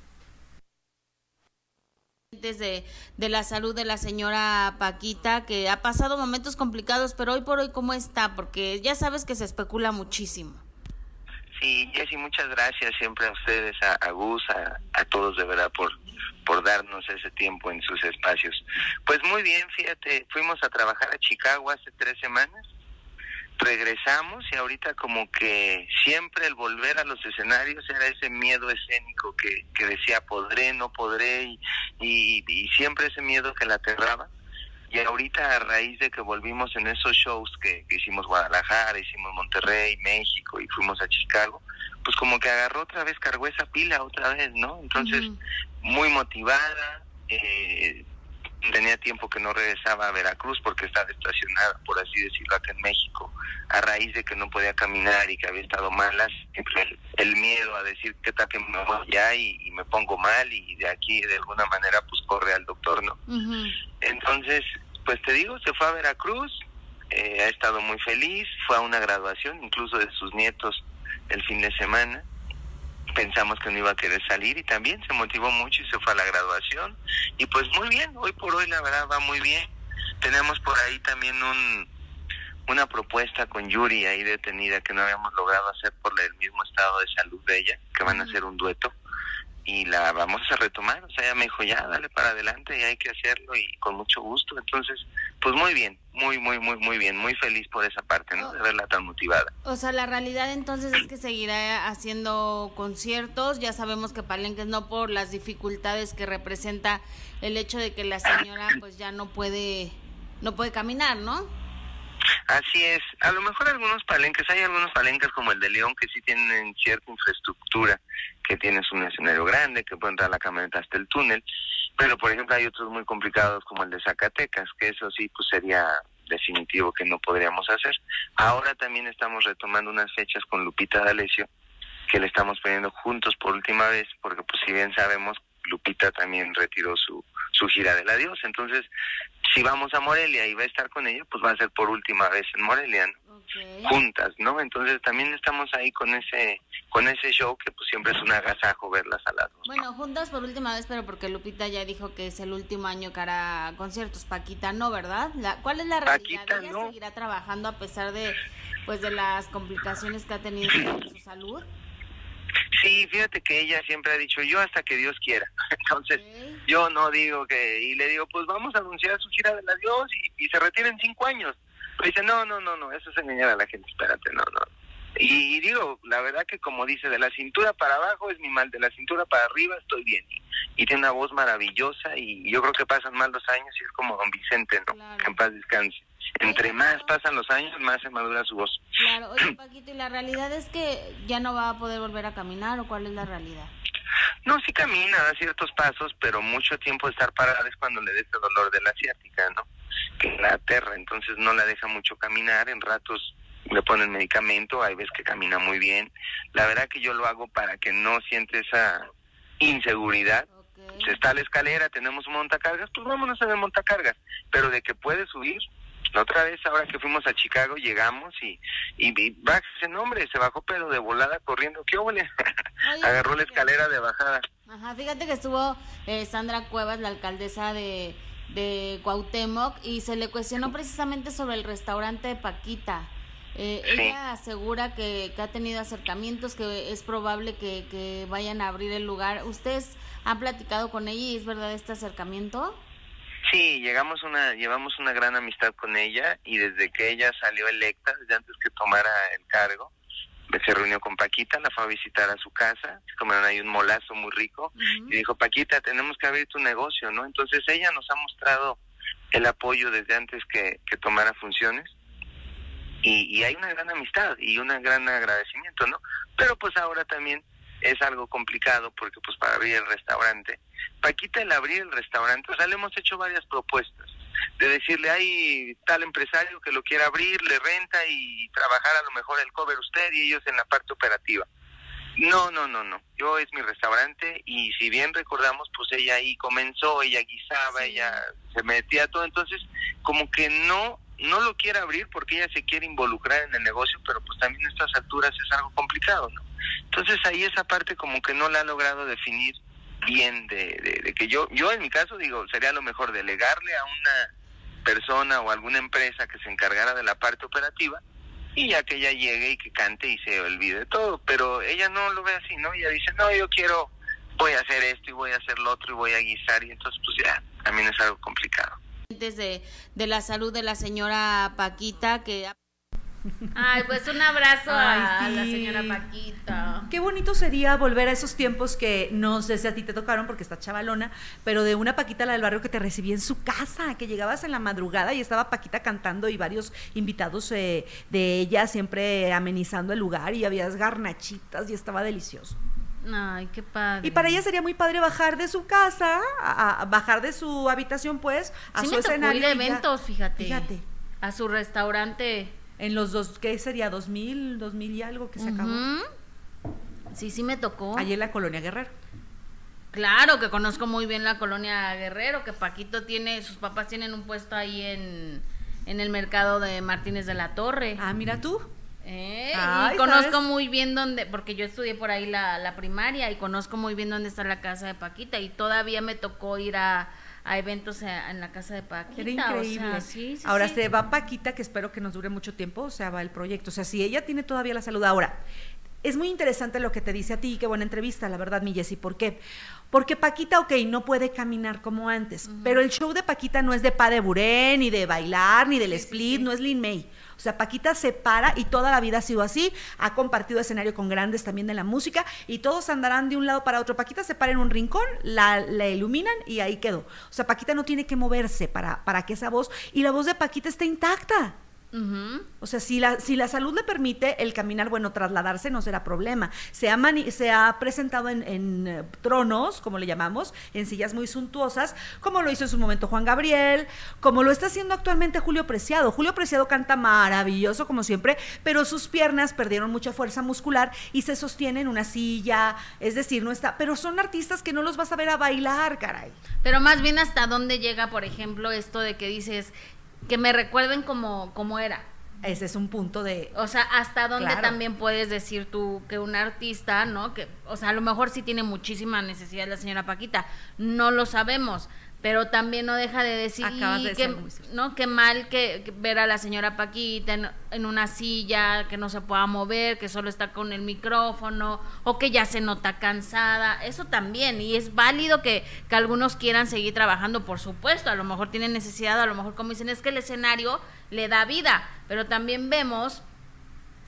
De, de la salud de la señora Paquita, que ha pasado momentos complicados, pero hoy por hoy, ¿cómo está? Porque ya sabes que se especula muchísimo. Sí, Jessy, muchas gracias siempre a ustedes, a, a Gus, a, a todos de verdad por, por darnos ese tiempo en sus espacios. Pues muy bien, fíjate, fuimos a trabajar a Chicago hace tres semanas, regresamos y ahorita como que siempre el volver a los escenarios era ese miedo escénico que, que decía podré, no podré y, y, y siempre ese miedo que la aterraba. Y ahorita a raíz de que volvimos en esos shows que, que hicimos Guadalajara, hicimos Monterrey, México y fuimos a Chicago, pues como que agarró otra vez, cargó esa pila otra vez, ¿no? Entonces, muy motivada, eh, tenía tiempo que no regresaba a Veracruz porque estaba estacionada, por así decirlo, acá en México, a raíz de que no podía caminar y que había estado malas, el, el miedo a decir qué tal que me voy ya y, y me pongo mal y de aquí de alguna manera pues corre al doctor, ¿no? Entonces, pues te digo, se fue a Veracruz, eh, ha estado muy feliz, fue a una graduación, incluso de sus nietos el fin de semana. Pensamos que no iba a querer salir y también se motivó mucho y se fue a la graduación. Y pues muy bien, hoy por hoy la verdad va muy bien. Tenemos por ahí también un, una propuesta con Yuri ahí detenida que no habíamos logrado hacer por el mismo estado de salud de ella, que van a hacer un dueto y la vamos a retomar. O sea, ella me dijo, ya, dale para adelante y hay que hacerlo y con mucho gusto. Entonces, pues muy bien, muy, muy, muy, muy bien, muy feliz por esa parte, ¿no? De verla tan motivada. O sea, la realidad entonces es que seguirá haciendo conciertos, ya sabemos que Palenques no por las dificultades que representa el hecho de que la señora pues ya no puede, no puede caminar, ¿no? Así es, a lo mejor algunos palenques, hay algunos palenques como el de León que sí tienen cierta infraestructura, que tienes un escenario grande, que puede entrar la camioneta hasta el túnel, pero por ejemplo hay otros muy complicados como el de Zacatecas, que eso sí pues sería definitivo que no podríamos hacer. Ahora también estamos retomando unas fechas con Lupita D'Alessio, que le estamos poniendo juntos por última vez, porque pues si bien sabemos, Lupita también retiró su, su gira del adiós, entonces si vamos a Morelia y va a estar con ella, pues va a ser por última vez en Morelia, juntas, ¿no? Entonces también estamos ahí con ese con ese show que pues siempre es un agasajo verlas a las dos. Bueno, juntas por última vez, pero porque Lupita ya dijo que es el último año que hará conciertos, Paquita no, ¿verdad? La, ¿Cuál es la realidad? Paquita, ¿Ella seguirá trabajando a pesar de pues de las complicaciones que ha tenido con [clears throat] su salud? Sí, fíjate que ella siempre ha dicho yo hasta que Dios quiera. [laughs] Entonces, yo no digo que, y le digo, pues vamos a anunciar su gira del adiós y, y se retira en cinco años. Pero dice, no, no, no, no, eso es engañar a la gente, espérate, no, no. Y, digo, la verdad que como dice, de la cintura para abajo es mi mal, de la cintura para arriba estoy bien. Y tiene una voz maravillosa y yo creo que pasan más los años y es como don Vicente, ¿no? En paz descanse. Entre más pasan los años, más se madura su voz. Claro, oye Paquito, ¿y la realidad es que ya no va a poder volver a caminar o cuál es la realidad? No, sí camina, da ciertos pasos, pero mucho tiempo de estar parada es cuando le da ese dolor de la asiática, ¿no? Que la aterra, entonces no la deja mucho caminar, en ratos le ponen medicamento, hay veces que camina muy bien. La verdad que yo lo hago para que no siente esa inseguridad. Se está la escalera, tenemos montacargas, pues vámonos a ver montacargas, pero de que puede subir, la otra vez, ahora que fuimos a Chicago, llegamos y, y, y ese nombre, se bajó pero de volada corriendo. ¿Qué óvole? [laughs] Agarró la escalera de bajada. Ajá, fíjate que estuvo eh, Sandra Cuevas, la alcaldesa de, de Cuauhtémoc, y se le cuestionó precisamente sobre el restaurante de Paquita. Eh, ella asegura que, que, ha tenido acercamientos, que es probable que, que vayan a abrir el lugar. ¿Ustedes han platicado con ella y es verdad este acercamiento? Sí, llegamos una, llevamos una gran amistad con ella y desde que ella salió electa, desde antes que tomara el cargo, se reunió con Paquita, la fue a visitar a su casa, comieron ahí un molazo muy rico y dijo, Paquita, tenemos que abrir tu negocio, ¿no? Entonces ella nos ha mostrado el apoyo desde antes que, que tomara funciones y, y hay una gran amistad y un gran agradecimiento, ¿no? Pero pues ahora también es algo complicado porque pues para abrir el restaurante, Paquita el abrir el restaurante, o sea, le hemos hecho varias propuestas de decirle, hay tal empresario que lo quiera abrir, le renta y trabajar a lo mejor el cover usted y ellos en la parte operativa. No, no, no, no. Yo es mi restaurante y si bien recordamos, pues ella ahí comenzó, ella guisaba, ella se metía todo, entonces como que no no lo quiere abrir porque ella se quiere involucrar en el negocio, pero pues también a estas alturas es algo complicado, ¿no? Entonces ahí esa parte como que no la ha logrado definir bien de, que yo, yo en mi caso digo, sería lo mejor delegarle a una persona o alguna empresa que se encargara de la parte operativa y ya que ella llegue y que cante y se olvide de todo, pero ella no lo ve así, ¿no? Ella dice, no, yo quiero, voy a hacer esto y voy a hacer lo otro y voy a guisar y entonces pues ya, también es algo complicado. De, de la salud de la señora Paquita que Ay, pues un abrazo a la señora Paquita. Qué bonito sería volver a esos tiempos que no sé si a ti te tocaron porque está chavalona, pero de una Paquita la del barrio que te recibía en su casa, que llegabas en la madrugada y estaba Paquita cantando y varios invitados eh, de ella siempre amenizando el lugar y había garnachitas y estaba delicioso. Ay, qué padre. Y para ella sería muy padre bajar de su casa, a, bajar de su habitación, pues, a sí su me escenario. Tocó ir a eventos, fíjate. Fíjate. A su restaurante. En los dos, ¿qué sería? ¿2000, 2000 y algo que se acabó? Sí, sí me tocó. Allí en la colonia Guerrero. Claro, que conozco muy bien la colonia Guerrero, que Paquito tiene, sus papás tienen un puesto ahí en, en el mercado de Martínez de la Torre. Ah, mira tú. Eh, y conozco muy bien dónde, porque yo estudié por ahí la, la primaria y conozco muy bien dónde está la casa de Paquita y todavía me tocó ir a, a eventos en la casa de Paquita. Era increíble. sí, sí, ahora sí. se va Paquita, que espero que nos dure mucho tiempo, o sea, va el proyecto. O sea, si ella tiene todavía la salud ahora, es muy interesante lo que te dice a ti, qué buena entrevista, la verdad, mi Jessy. ¿Por qué? Porque Paquita, ok, no puede caminar como antes, pero el show de Paquita no es de pa de buré, ni de bailar, ni del split, no es Lin May. O sea, Paquita se para y toda la vida ha sido así, ha compartido escenario con grandes también de la música y todos andarán de un lado para otro. Paquita se para en un rincón, la, la iluminan y ahí quedó. O sea, Paquita no tiene que moverse para, para que esa voz, y la voz de Paquita está intacta. O sea, si la, si la salud le permite el caminar, bueno, trasladarse no será problema. Se ha, se ha presentado en, eh, tronos, como le llamamos, en sillas muy suntuosas, como lo hizo en su momento Juan Gabriel, como lo está haciendo actualmente Julio Preciado. Julio Preciado canta maravilloso, como siempre, pero sus piernas perdieron mucha fuerza muscular y se sostiene en una silla, es decir, no está, pero son artistas que no los vas a ver a bailar, caray. Pero más bien hasta dónde llega, por ejemplo, esto de que dices, que me recuerden como, como era. Ese es un punto de... O sea, hasta dónde también puedes decir tú que un artista, ¿no? Que, o sea, a lo mejor sí tiene muchísima necesidad la señora Paquita, no lo sabemos, pero también no deja de decir que, no qué mal que, ver a la señora Paquita en, una silla que no se pueda mover que solo está con el micrófono o que ya se nota cansada. Eso también y es válido que, que algunos quieran seguir trabajando por supuesto a lo mejor tienen necesidad a lo mejor como dicen es que el escenario le da vida pero también vemos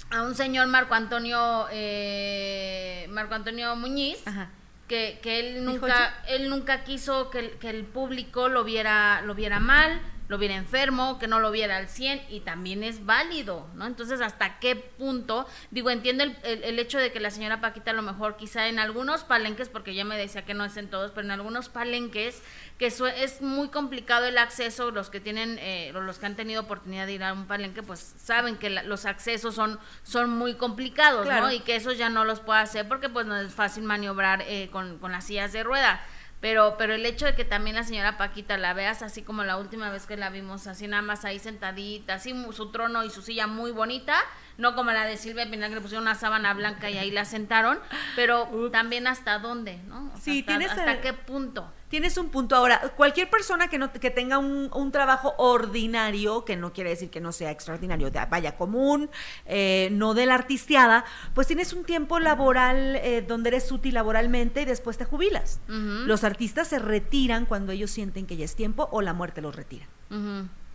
a un señor Marco Antonio eh, Marco Antonio Muñiz Ajá que, que él nunca él nunca quiso que, que, el público lo viera lo viera mal lo viera enfermo, que no lo viera al 100 y también es válido, ¿no? Entonces, ¿hasta qué punto? Digo, entiendo el, el, hecho de que la señora Paquita a lo mejor quizá en algunos palenques, porque ya me decía que no es en todos, pero en algunos palenques que es muy complicado el acceso, los que tienen, eh, los que han tenido oportunidad de ir a un palenque, pues saben que los accesos son, son muy complicados, ¿no? Y que eso ya no los puede hacer porque pues no es fácil maniobrar eh, con, con las sillas de rueda. Pero, pero el hecho de que también la señora Paquita la veas así como la última vez que la vimos, así nada más ahí sentadita, así su trono y su silla muy bonita, no como la de Silvia Pinal que le pusieron una sábana blanca y ahí la sentaron, pero también hasta dónde, ¿no? sí, hasta, tienes hasta qué punto. Tienes un punto ahora. Cualquier persona que no que tenga un, un trabajo ordinario, que no quiere decir que no sea extraordinario, de, vaya común, eh, no de la artisteada, pues tienes un tiempo laboral eh, donde eres útil laboralmente y después te jubilas. Los artistas se retiran cuando ellos sienten que ya es tiempo o la muerte los retira.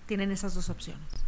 Tienen esas dos opciones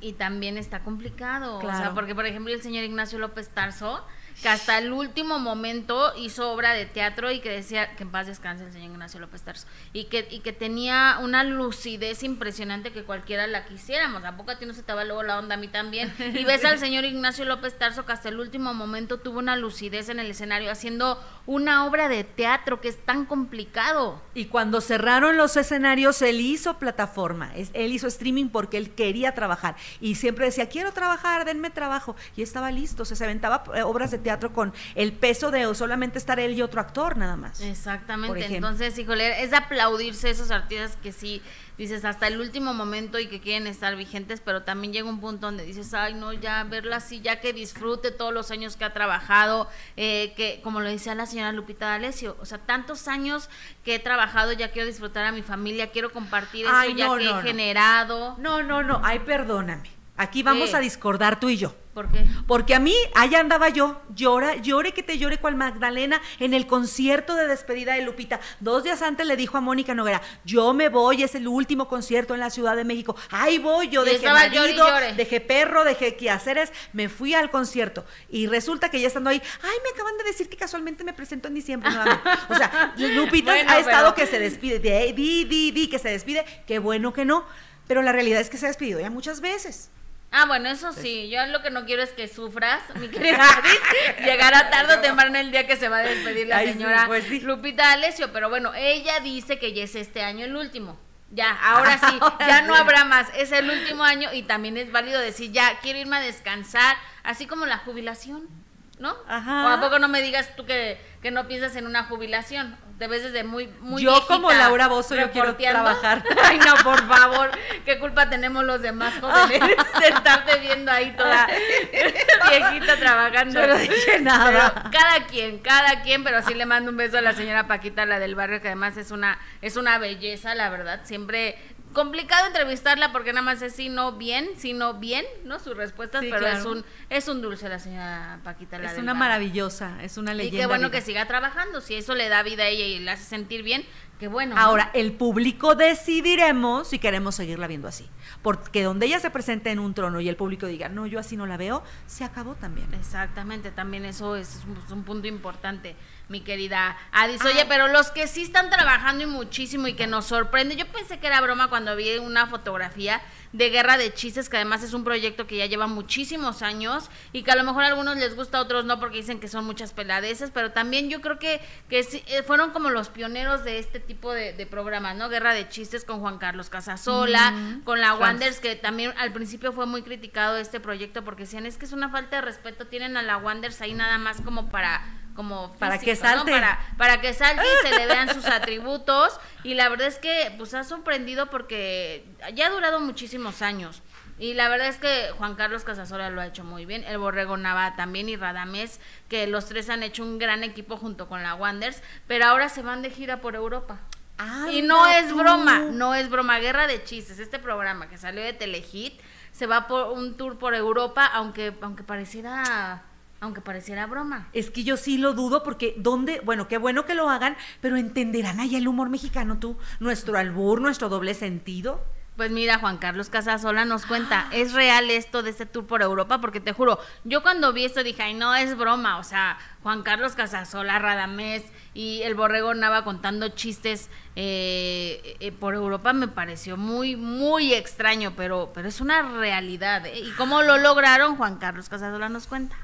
y también está complicado. O sea, porque por ejemplo el señor Ignacio López Tarso que hasta el último momento hizo obra de teatro y que decía que en paz descanse el señor Ignacio López Tarso y que, y que tenía una lucidez impresionante que cualquiera la quisiéramos. ¿A poco a ti no se te va luego la onda a mí también? Y ves al señor Ignacio López Tarso que hasta el último momento tuvo una lucidez en el escenario haciendo una obra de teatro que es tan complicado. Y cuando cerraron los escenarios, él hizo plataforma, él hizo streaming porque él quería trabajar y siempre decía, quiero trabajar, denme trabajo. Y estaba listo, se aventaba eh, obras de teatro con el peso de solamente estar él y otro actor nada más. Exactamente, entonces, híjole, es aplaudirse esos artistas que sí dices hasta el último momento y que quieren estar vigentes, pero también llega un punto donde dices, ay, no, ya verla así, ya que disfrute todos los años que ha trabajado, eh, que como lo decía la señora Lupita D'Alessio, o sea, tantos años que he trabajado, ya quiero disfrutar a mi familia, quiero compartir eso ya que he generado. No, no, no, ay, perdóname. Aquí vamos a discordar tú y yo. ¿Por qué? Porque a mí, allá andaba yo, llora, llore que te llore cual Magdalena en el concierto de despedida de Lupita. Dos días antes le dijo a Mónica Noguera, yo me voy, es el último concierto en la Ciudad de México. Ahí voy, yo dejé marido, dejé perro, dejé quehaceres, me fui al concierto. Y resulta que ya estando ahí, ay, me acaban de decir que casualmente me presento en diciembre nuevamente. O sea, [laughs] Lupita ha estado que se despide, di, di, di, que se despide, qué bueno que no. Pero la realidad es que se ha despedido ya muchas veces. Ah, bueno, eso sí. Yo lo que no quiero es que sufras, mi querida [laughs] Llegará tarde o temprano el día que se va a despedir la señora pues Lupita Alessio. Pero bueno, ella dice que ya es este año el último. Ya, ahora sí, [laughs] ya no habrá más. Es el último año y también es válido decir, ya quiero irme a descansar, así como la jubilación, ¿no? Ajá. O a poco no me digas tú que, que no piensas en una jubilación te ves desde muy muy Yo como Laura Bozo yo quiero trabajar. [laughs] Ay, no, por favor. ¿Qué culpa tenemos los demás jóvenes [laughs] de estarte viendo ahí toda [laughs] viejita trabajando? Yo no dije nada. cada quien, cada quien, pero sí le mando un beso a la señora Paquita, la del barrio, que además es una es una belleza, la verdad. Siempre complicado entrevistarla porque nada más es sí, no, bien, sí, no, bien, ¿no? Sus respuestas, pero es un es un dulce la señora Paquita. es una maravillosa, es una leyenda. Y qué bueno que siga trabajando, si eso le da vida a ella y la hace sentir bien, qué bueno. Ahora, el público decidiremos si queremos seguirla viendo así. Porque donde ella se presente en un trono y el público diga, no, yo así no la veo, se acabó también. Exactamente, también eso es un punto importante mi querida Adis. Oye, pero los que sí están trabajando y muchísimo y que nos sorprende, yo pensé que era broma cuando vi una fotografía de Guerra de Chistes, que además es un proyecto que ya lleva muchísimos años y que a lo mejor a algunos les gusta, a otros no, porque dicen que son muchas peladeces, pero también yo creo que, que eh, fueron como los pioneros de este tipo de, programas, ¿no? Guerra de Chistes con Juan Carlos Casasola, con la Wanders, que también al principio fue muy criticado este proyecto porque decían, es que es una falta de respeto, tienen a la Wanders ahí nada más como para como para que salte para, para que salte y se le vean sus atributos y la verdad es que pues ha sorprendido porque ya ha durado muchísimos años. Y la verdad es que Juan Carlos Casasola lo ha hecho muy bien, el Borrego Nava también y Radamés, que los tres han hecho un gran equipo junto con la Wanders, pero ahora se van de gira por Europa. y no es broma, no es broma, Guerra de Chistes, este programa que salió de Telehit, se va por un tour por Europa, aunque, aunque pareciera aunque pareciera broma. Es que yo sí lo dudo porque dónde, bueno, qué bueno que lo hagan, pero entenderán ahí el humor mexicano tú, nuestro albur, nuestro doble sentido. Pues mira, Juan Carlos Casasola nos cuenta, ¿es real esto de este tour por Europa? Porque te juro, yo cuando vi esto dije, ay, no, es broma. O sea, Juan Carlos Casasola, Radamés y el Borrego Nava contando chistes eh, eh, por Europa me pareció muy, muy extraño, pero, pero es una realidad. ¿eh? ¿Y cómo lo lograron? Juan Carlos Casasola nos cuenta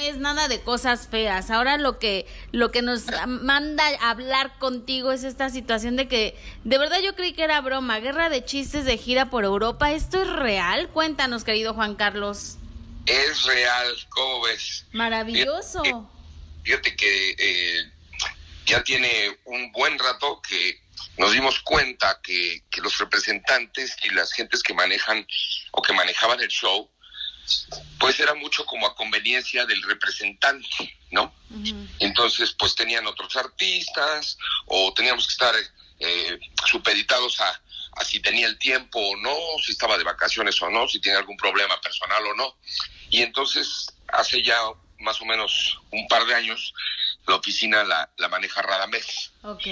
es nada de cosas feas. Ahora lo que lo que nos manda a hablar contigo es esta situación de que de verdad yo creí que era broma, guerra de chistes de gira por Europa. ¿Esto es real? Cuéntanos, querido Juan Carlos. Es real, ¿cómo ves? Maravilloso. Fíjate, que eh, ya tiene un buen rato que nos dimos cuenta que, que los representantes y las gentes que manejan o que manejaban el show pues era mucho como a conveniencia del representante, ¿no? Entonces, pues tenían otros artistas o teníamos que estar eh, supeditados a, a, si tenía el tiempo o no, si estaba de vacaciones o no, si tenía algún problema personal o no. Y entonces, hace ya más o menos un par de años, la oficina la, la maneja Radamés. Ok.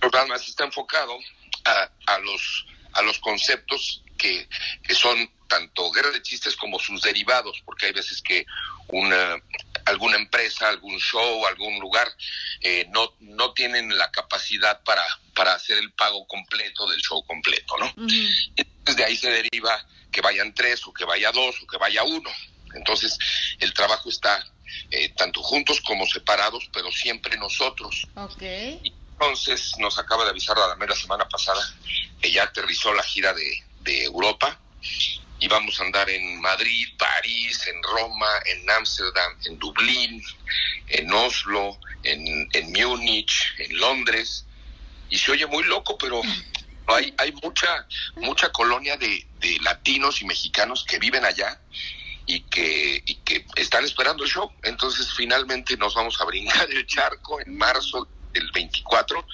Programa está enfocado a, a, los, a los conceptos que, que son tanto guerra de chistes como sus derivados, porque hay veces que una alguna empresa, algún show, algún lugar eh, no no tienen la capacidad para para hacer el pago completo del show completo, ¿no? Entonces de ahí se deriva que vayan tres o que vaya dos o que vaya uno. Entonces el trabajo está eh, tanto juntos como separados, pero siempre nosotros. Okay. Entonces nos acaba de avisar la semana pasada que ya aterrizó la gira de, de Europa y vamos a andar en Madrid, París, en Roma, en Ámsterdam, en Dublín, en Oslo, en, Múnich, en Londres. Y se oye muy loco, pero hay, hay mucha, mucha colonia de, de latinos y mexicanos que viven allá y que, y que están esperando el show. Entonces finalmente nos vamos a brincar el charco en marzo del 24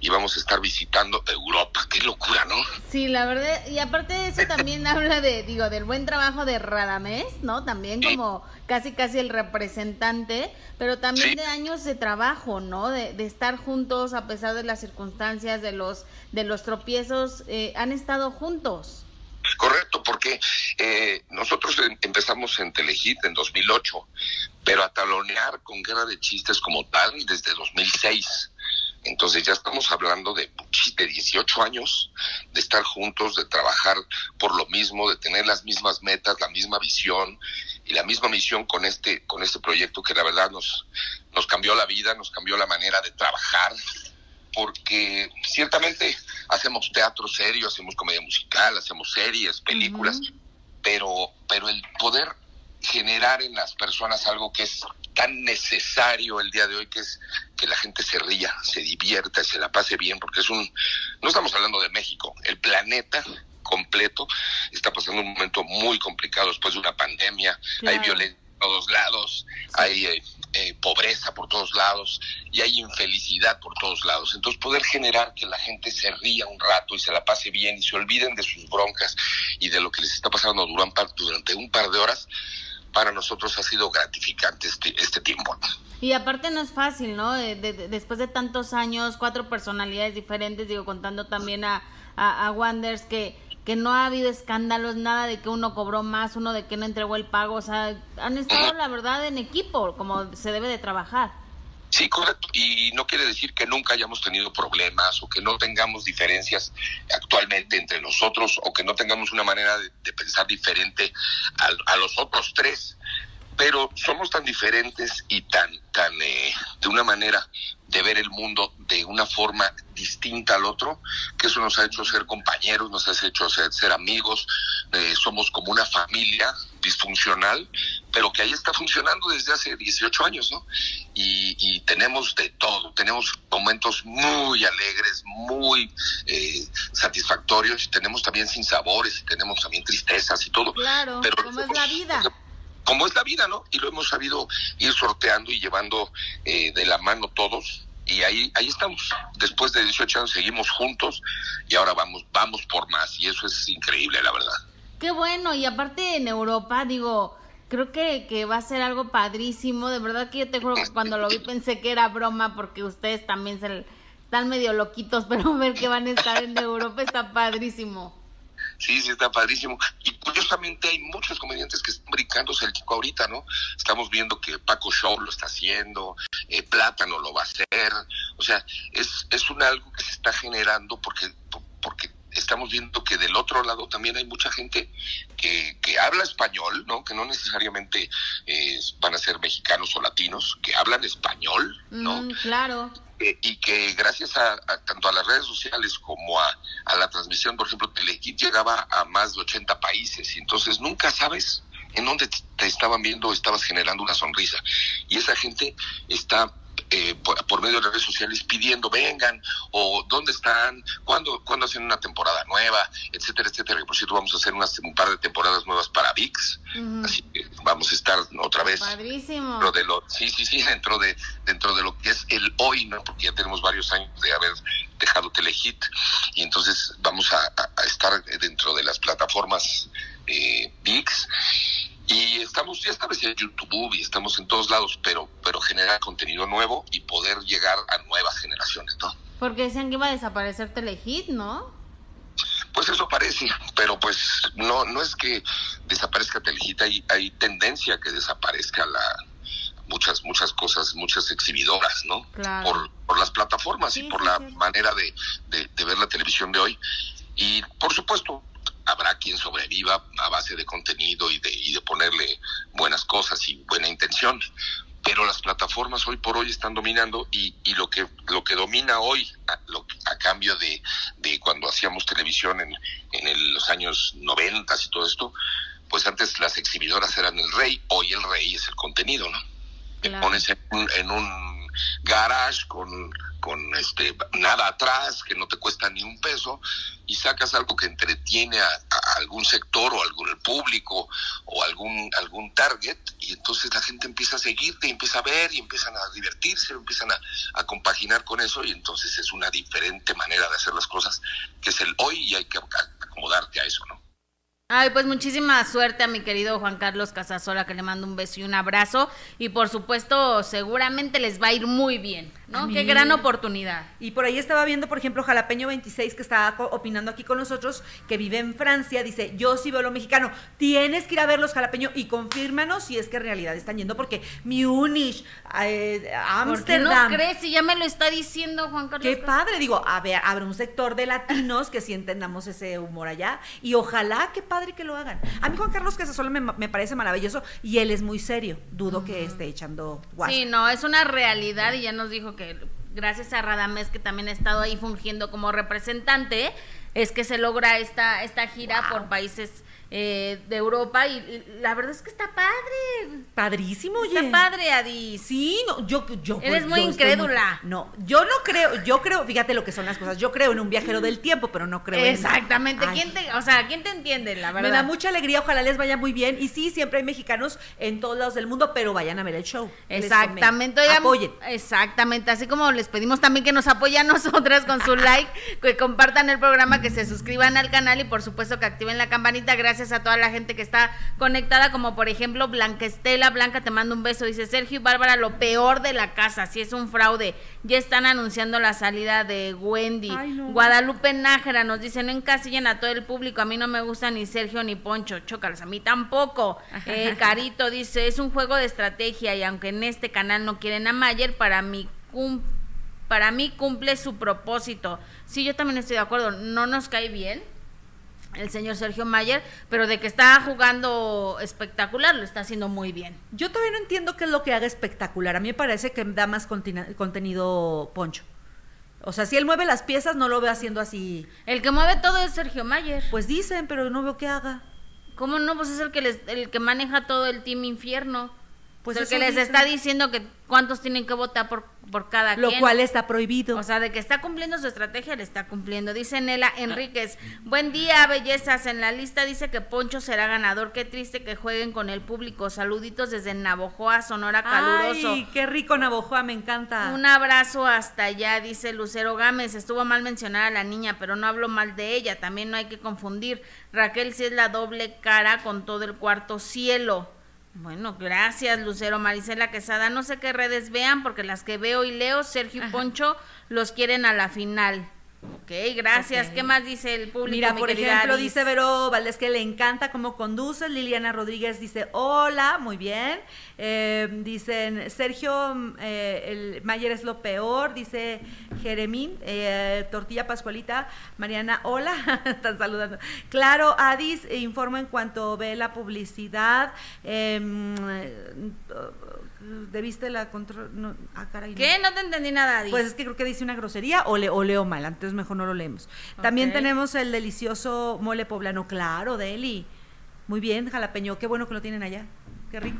y vamos a estar visitando Europa. Qué locura, ¿no? Sí, la verdad, y aparte de eso también [laughs] habla de, digo, del buen trabajo de Radamés, ¿no? También como casi casi el representante, pero también de años de trabajo, ¿no? De, de, estar juntos a pesar de las circunstancias, de los, de los tropiezos, eh, han estado juntos. Correcto, porque eh, nosotros em, empezamos en Telehit en 2008, pero a talonear con Guerra de Chistes como tal desde 2006. Entonces ya estamos hablando de, de 18 años, de estar juntos, de trabajar por lo mismo, de tener las mismas metas, la misma visión y la misma misión con este, con este proyecto que la verdad nos, nos cambió la vida, nos cambió la manera de trabajar, porque ciertamente hacemos teatro serio, hacemos comedia musical, hacemos series, películas, pero, pero el poder generar en las personas algo que es tan necesario el día de hoy, que es que la gente se ría, se divierta, se la pase bien, porque es un, no estamos hablando de México, el planeta completo está pasando un momento muy complicado después de una pandemia, hay violencia todos lados, hay eh, eh, pobreza por todos lados y hay infelicidad por todos lados. Entonces poder generar que la gente se ría un rato y se la pase bien y se olviden de sus broncas y de lo que les está pasando durante un par de horas, para nosotros ha sido gratificante este, este tiempo. Y aparte no es fácil, ¿no? después de tantos años, cuatro personalidades diferentes, digo, contando también a, a, a Wanders que que no ha habido escándalos, nada de que uno cobró más, uno de que no entregó el pago, o sea, han estado la verdad en equipo, como se debe de trabajar. Sí, correcto. Y no quiere decir que nunca hayamos tenido problemas o que no tengamos diferencias actualmente entre nosotros o que no tengamos una manera de, pensar diferente a, a, los otros tres. Pero somos tan diferentes y tan, tan, eh, de una manera de ver el mundo de una forma distinta al otro, que eso nos ha hecho ser compañeros, nos ha hecho ser, amigos, eh, somos como una familia disfuncional, pero que ahí está funcionando desde hace 18 años, ¿no? Y, tenemos de todo, tenemos momentos muy alegres, muy eh, satisfactorios, y tenemos también sinsabores, y tenemos también tristezas y todo. Claro, pero como es la vida como es la vida, ¿no? Y lo hemos sabido ir sorteando y llevando eh, de la mano todos. Y ahí, ahí estamos. Después de 18 años seguimos juntos y ahora vamos, vamos por más. Y eso es increíble, la verdad. Qué bueno. Y aparte en Europa, digo, creo que, que va a ser algo padrísimo. De verdad que yo te juro que cuando lo vi [laughs] pensé que era broma porque ustedes también se, están medio loquitos, [laughs] pero ver que van a estar en Europa está padrísimo. Sí, sí, está padrísimo. Y curiosamente hay muchos comediantes que están brincándose el chico ahorita, ¿no? Estamos viendo que Paco Show lo está haciendo, eh, Plátano lo va a hacer. O sea, es, es un algo que se está generando porque, porque estamos viendo que del otro lado también hay mucha gente que, que habla español, ¿no? Que no necesariamente eh, van a ser mexicanos o latinos, que hablan español, ¿no? Mm, claro y que gracias a, tanto a las redes sociales como a, la transmisión, por ejemplo, Telekit llegaba a más de 80 países y entonces nunca sabes en dónde te estaban viendo, estabas generando una sonrisa. Y esa gente está eh, por, medio de las redes sociales pidiendo vengan o dónde están, cuándo, cuándo hacen una temporada nueva, etcétera, etcétera. Por cierto vamos a hacer unas, un par de temporadas nuevas para VIX, así que vamos a estar otra vez. Padrísimo. Dentro de lo, sí, sí, sí, dentro de, dentro de lo que es el hoy, ¿no? Porque ya tenemos varios años de haber dejado Telehit y entonces vamos a, estar dentro de las plataformas eh, VIX y estamos, ya estamos en YouTube y estamos en todos lados, pero, pero generar contenido nuevo y poder llegar a nuevas generaciones, ¿no? Porque decían que iba a desaparecer Telehit, ¿no? Pues eso parece, pero pues no, no es que desaparezca Telehit, hay, hay tendencia a que desaparezca la, muchas muchas cosas, muchas exhibidoras, ¿no? Por, por las plataformas y por la manera de, de, ver la televisión de hoy. Y por supuesto, habrá quien sobreviva a base de contenido y de, y de ponerle buenas cosas y buena intención. Pero las plataformas hoy por hoy están dominando y, y lo que lo que domina hoy a, lo, a cambio de, de, cuando hacíamos televisión en, en los años 90 y todo esto, pues antes las exhibidoras eran el rey, hoy el rey es el contenido, ¿no? Te pones en un, en un garage con con este nada atrás, que no te cuesta ni un peso, y sacas algo que entretiene a, algún sector o algún público o algún algún target, y entonces la gente empieza a seguirte, empieza a ver, y empiezan a divertirse, empiezan a, a compaginar con eso, y entonces es una diferente manera de hacer las cosas, que es el hoy, y hay que acomodarte a eso, ¿no? Ay, pues muchísima suerte a mi querido Juan Carlos Casasola, que le mando un beso y un abrazo. Y por supuesto, seguramente les va a ir muy bien, ¿no? Qué gran oportunidad. Y por ahí estaba viendo, por ejemplo, Jalapeño 26, que estaba opinando aquí con nosotros, que vive en Francia. Dice, yo sí veo lo mexicano. Tienes que ir a verlos, Jalapeño, y confírmanos si es que en realidad están yendo, porque Múnich, eh, Ámsterdam. no crees? Si ya me lo está diciendo Juan Carlos. Qué padre. Digo, a ver, habrá un sector de latinos que sí entendamos ese humor allá. Y ojalá que padre que lo hagan. A mí Juan Carlos Casasola me, me parece maravilloso y él es muy serio. Dudo que esté echando guas. Sí, no, es una realidad y ya nos dijo que gracias a Radamés, que también ha estado ahí fungiendo como representante, es que se logra esta, esta gira por países eh, de Europa y, la verdad es que está padre. Padrísimo, oye. Está padre, Adi. Sí, no, yo, yo. Eres muy incrédula. no, yo no creo, yo creo, fíjate lo que son las cosas. Yo creo en un viajero del tiempo, pero no creo Exactamente. ¿Quién te, o sea, ¿quién te entiende, la verdad? Me da mucha alegría, ojalá les vaya muy bien. Y sí, siempre hay mexicanos en todos lados del mundo, pero vayan a ver el show. Exactamente. apoyen. Exactamente. Así como les pedimos también que nos apoyen a nosotras con su [laughs] like, que compartan el programa, que se suscriban al canal y por supuesto que activen la campanita. Gracias a toda la gente que está conectada, como por ejemplo Blanca Estela. Blanca, te mando un beso. Dice Sergio y Bárbara, lo peor de la casa, si es un fraude. Ya están anunciando la salida de Wendy. Guadalupe Nájera nos dice, no encasillen a todo el público. A mí no me gusta ni Sergio ni Poncho. Chócalas, a mí tampoco. Eh, Carito dice, es un juego de estrategia y aunque en este canal no quieren a Mayer, para mí, para mí cumple su propósito. Sí, yo también estoy de acuerdo. No nos cae bien el señor Sergio Mayer, pero de que está jugando espectacular, lo está haciendo muy bien. Yo todavía no entiendo qué es lo que haga espectacular. A mí me parece que da más contenido Poncho. O sea, si él mueve las piezas, no lo veo haciendo así. El que mueve todo es Sergio Mayer. Pues dicen, pero no veo qué haga. ¿Cómo no? Pues es el que, les, el que maneja todo el Team Infierno. Pues el que les está diciendo que cuántos tienen que votar por, por cada Lo cual está prohibido. O sea, de que está cumpliendo su estrategia, le está cumpliendo. Dice Nela Enríquez, buen día, bellezas. En la lista dice que Poncho será ganador. Qué triste que jueguen con el público. Saluditos desde Navojoa, Sonora Caluroso. Ay, qué rico Navojoa, me encanta. Un abrazo hasta allá, dice Lucero Gámez. Estuvo mal mencionar a la niña, pero no hablo mal de ella. También no hay que confundir. Raquel sí es la doble cara con todo el cuarto cielo. Bueno, gracias Lucero Marisela Quesada. No sé qué redes vean porque las que veo y leo, Sergio y Poncho los quieren a la final. Ok, gracias. ¿Qué más dice el público? Mira, por ejemplo, dice Vero Valdés que le encanta cómo conduce. Liliana Rodríguez dice, hola, muy bien. Eh, dicen, Sergio eh, el Mayer es lo peor. Dice Jeremín, eh, Tortilla Pascualita, Mariana, hola, [laughs] están saludando. Claro, Adis informa en cuanto ve la publicidad. Debiste la control. No, ah, ¿Qué? No. te entendí nada. Pues es que creo que dice una grosería o, le, o leo mal, entonces mejor no lo leemos. También tenemos el delicioso mole poblano, claro, Deli. Muy bien, jalapeño, qué bueno que lo tienen allá. Qué rico.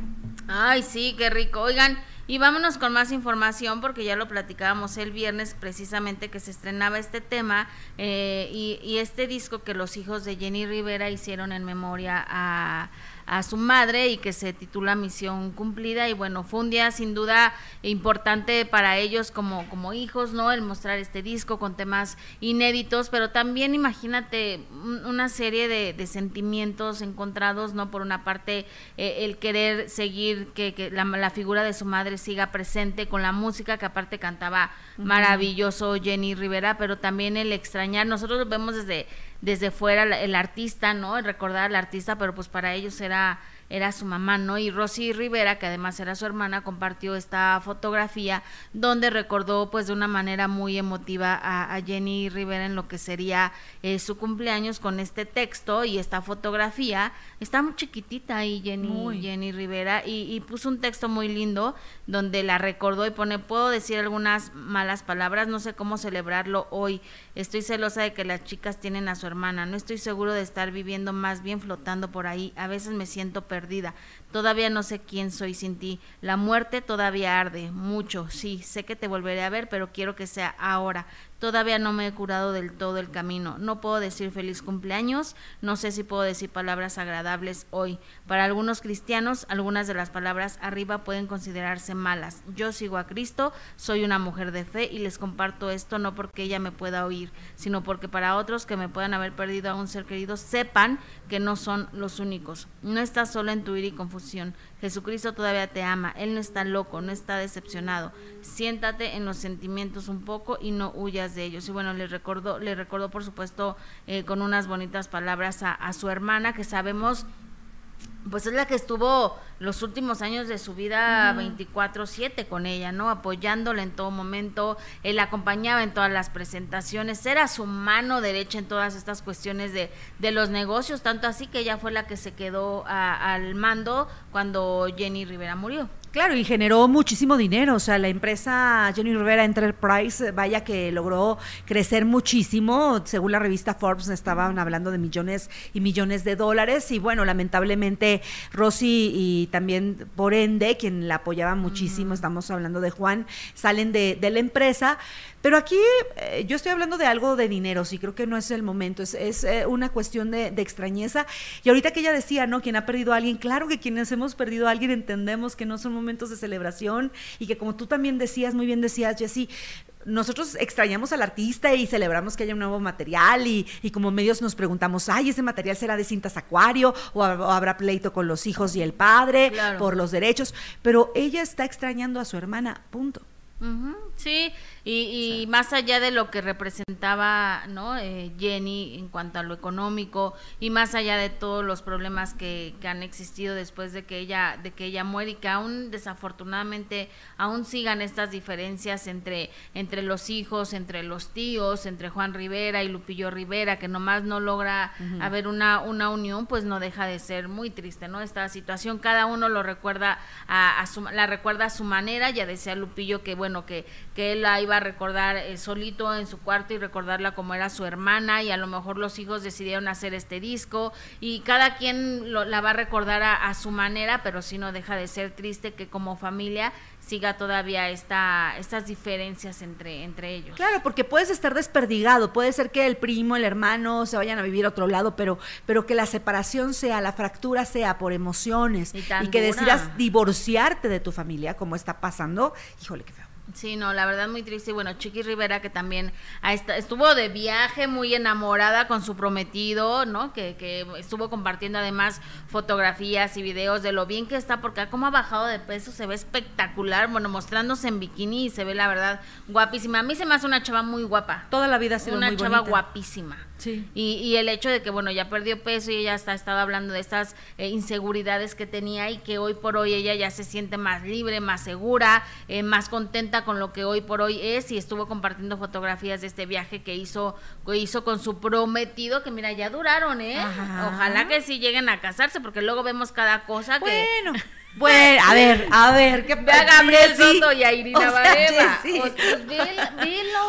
Ay, sí, qué rico. Oigan, y vámonos con más información porque ya lo platicábamos el viernes precisamente que se estrenaba este tema eh, y, y este disco que los hijos de Jenny Rivera hicieron en memoria a a su madre y que se titula Misión Cumplida y bueno, fue un día sin duda importante para ellos como, como hijos, ¿no? El mostrar este disco con temas inéditos, pero también imagínate una serie de, sentimientos encontrados, ¿no? Por una parte, eh, el querer seguir que, que la, la, figura de su madre siga presente con la música que aparte cantaba maravilloso Jenny Rivera, pero también el extrañar, nosotros lo vemos desde desde fuera el artista, ¿no? El recordar al artista, pero pues para ellos era era su mamá, ¿no? Y Rosy Rivera, que además era su hermana, compartió esta fotografía donde recordó pues de una manera muy emotiva a, Jenny Rivera en lo que sería eh, su cumpleaños con este texto y esta fotografía. Está muy chiquitita ahí Jenny, Jenny Rivera y, y, puso un texto muy lindo donde la recordó y pone, puedo decir algunas malas palabras, no sé cómo celebrarlo hoy. Estoy celosa de que las chicas tienen a su hermana, no estoy seguro de estar viviendo más bien flotando por ahí. A veces me siento perdida perdida. Todavía no sé quién soy sin ti. La muerte todavía arde, mucho, sí, sé que te volveré a ver, pero quiero que sea ahora. Todavía no me he curado del todo el camino. No puedo decir feliz cumpleaños, no sé si puedo decir palabras agradables hoy. Para algunos cristianos, algunas de las palabras arriba pueden considerarse malas. Yo sigo a Cristo, soy una mujer de fe y les comparto esto no porque ella me pueda oír, sino porque para otros que me puedan haber perdido a un ser querido sepan que no son los únicos. No estás solo en tu ira y confusión. Jesucristo todavía te ama, Él no está loco, no está decepcionado. Siéntate en los sentimientos un poco y no huyas de ellos. Y bueno, le recordó, le recordó por supuesto eh, con unas bonitas palabras a, a su hermana que sabemos pues es la que estuvo los últimos años de su vida 24/7 con ella, ¿no? Apoyándola en todo momento, él la acompañaba en todas las presentaciones, era su mano derecha en todas estas cuestiones de, de los negocios, tanto así que ella fue la que se quedó al mando cuando Jenny Rivera murió. Claro, y generó muchísimo dinero. O sea, la empresa Jenny Rivera Enterprise, vaya que logró crecer muchísimo. Según la revista Forbes, estaban hablando de millones y millones de dólares. Y bueno, lamentablemente, Rosy y también por ende, quien la apoyaba muchísimo, estamos hablando de Juan, salen de, de la empresa. Pero aquí eh, yo estoy hablando de algo de dinero, sí, creo que no es el momento, es, es eh, una cuestión de, de, extrañeza. Y ahorita que ella decía, ¿no? Quien ha perdido a alguien, claro que quienes hemos perdido a alguien entendemos que no son momentos de celebración y que como tú también decías, muy bien decías, Jessy, nosotros extrañamos al artista y celebramos que haya un nuevo material y, y, como medios nos preguntamos, ay, ese material será de cintas acuario o, o habrá pleito con los hijos y el padre claro. por los derechos, pero ella está extrañando a su hermana, punto. Uh -huh, sí, y, y, más allá de lo que representaba ¿no? Eh, Jenny en cuanto a lo económico y más allá de todos los problemas que, que, han existido después de que ella de que ella muere y que aún desafortunadamente aún sigan estas diferencias entre entre los hijos, entre los tíos, entre Juan Rivera y Lupillo Rivera, que nomás no logra uh -huh. haber una una unión, pues no deja de ser muy triste, ¿no? Esta situación cada uno lo recuerda a, a su, la recuerda a su manera, ya decía Lupillo que bueno que que él la iba a recordar eh, solito en su cuarto y recordarla como era su hermana y a lo mejor los hijos decidieron hacer este disco y cada quien lo, la va a recordar a, a, su manera, pero sí no deja de ser triste que como familia siga todavía esta, estas diferencias entre, entre ellos. Claro, porque puedes estar desperdigado, puede ser que el primo, el hermano se vayan a vivir a otro lado, pero, pero que la separación sea, la fractura sea por emociones y, y que decidas divorciarte de tu familia, como está pasando, híjole, qué feo. Sí, no, la verdad muy triste. Y bueno, Chiqui Rivera, que también estuvo de viaje muy enamorada con su prometido, ¿no? Que, que, estuvo compartiendo además fotografías y videos de lo bien que está, porque como ha bajado de peso, se ve espectacular, bueno, mostrándose en bikini y se ve la verdad guapísima. A mí se me hace una chava muy guapa. Toda la vida ha sido una muy chava bonita. guapísima. Sí. Y, y, el hecho de que, bueno, ya perdió peso y ella está estado hablando de estas eh, inseguridades que tenía y que hoy por hoy ella ya se siente más libre, más segura, eh, más contenta con lo que hoy por hoy es y estuvo compartiendo fotografías de este viaje que hizo, que hizo con su prometido, que mira, ya duraron, ¿eh? Ajá. Ojalá que sí lleguen a casarse, porque luego vemos cada cosa que... Bueno. Bueno, a ver, a ver, ¿qué Ve a Gabriel Soto y a Irina o sea, Baeva. Sí. Pues,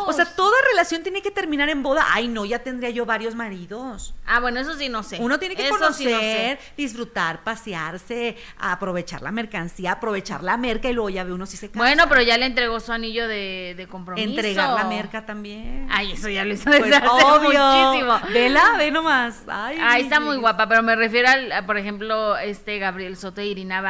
o sea, toda relación tiene que terminar en boda. Ay, no, ya tendría yo varios maridos. Ah, bueno, eso sí no sé. Uno tiene que eso conocer, sí no sé. disfrutar, pasearse, aprovechar la mercancía, aprovechar la merca y luego ya ve uno si se casa. Bueno, pero ya le entregó su anillo de, de compromiso. Entregar la merca también. Ay, eso ya lo hizo desde pues, hace obvio. muchísimo. Vela, ve nomás. Ay, Ahí está muy guapa, pero me refiero al, por ejemplo, este Gabriel Soto y Irina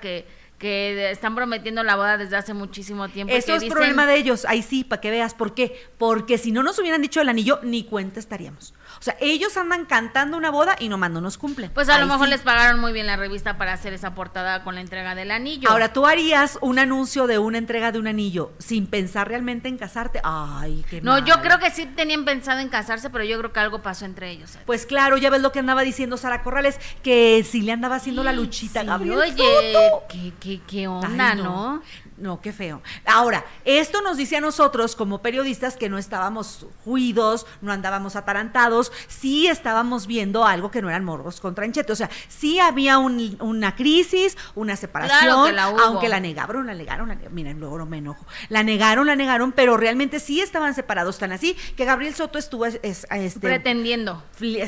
Que que están prometiendo la boda desde hace muchísimo tiempo. Eso es dicen... problema de ellos, ahí sí, para que veas por qué. Porque si no nos hubieran dicho el anillo, ni cuenta estaríamos. O sea, ellos andan cantando una boda y nomás no nos cumplen. Pues a ahí lo mejor sí. les pagaron muy bien la revista para hacer esa portada con la entrega del anillo. Ahora, tú harías un anuncio de una entrega de un anillo sin pensar realmente en casarte. Ay, qué No, mal. yo creo que sí tenían pensado en casarse, pero yo creo que algo pasó entre ellos. Pues claro, ya ves lo que andaba diciendo Sara Corrales, que sí le andaba haciendo la luchita sí, Gabriel Oye, Soto. ¿qué, qué, qué onda, Ay, no. no? No, qué feo. Ahora, esto nos dice a nosotros como periodistas que no estábamos juidos, no andábamos atarantados, sí estábamos viendo algo que no eran morros con tranchete. O sea, sí había un, una crisis, una separación, Claro la aunque la negaron, la negaron, la negaron. Miren, luego no me enojo. La negaron, la negaron, pero realmente sí estaban separados, tan así que Gabriel Soto estuvo es, es- este, Pretendiendo.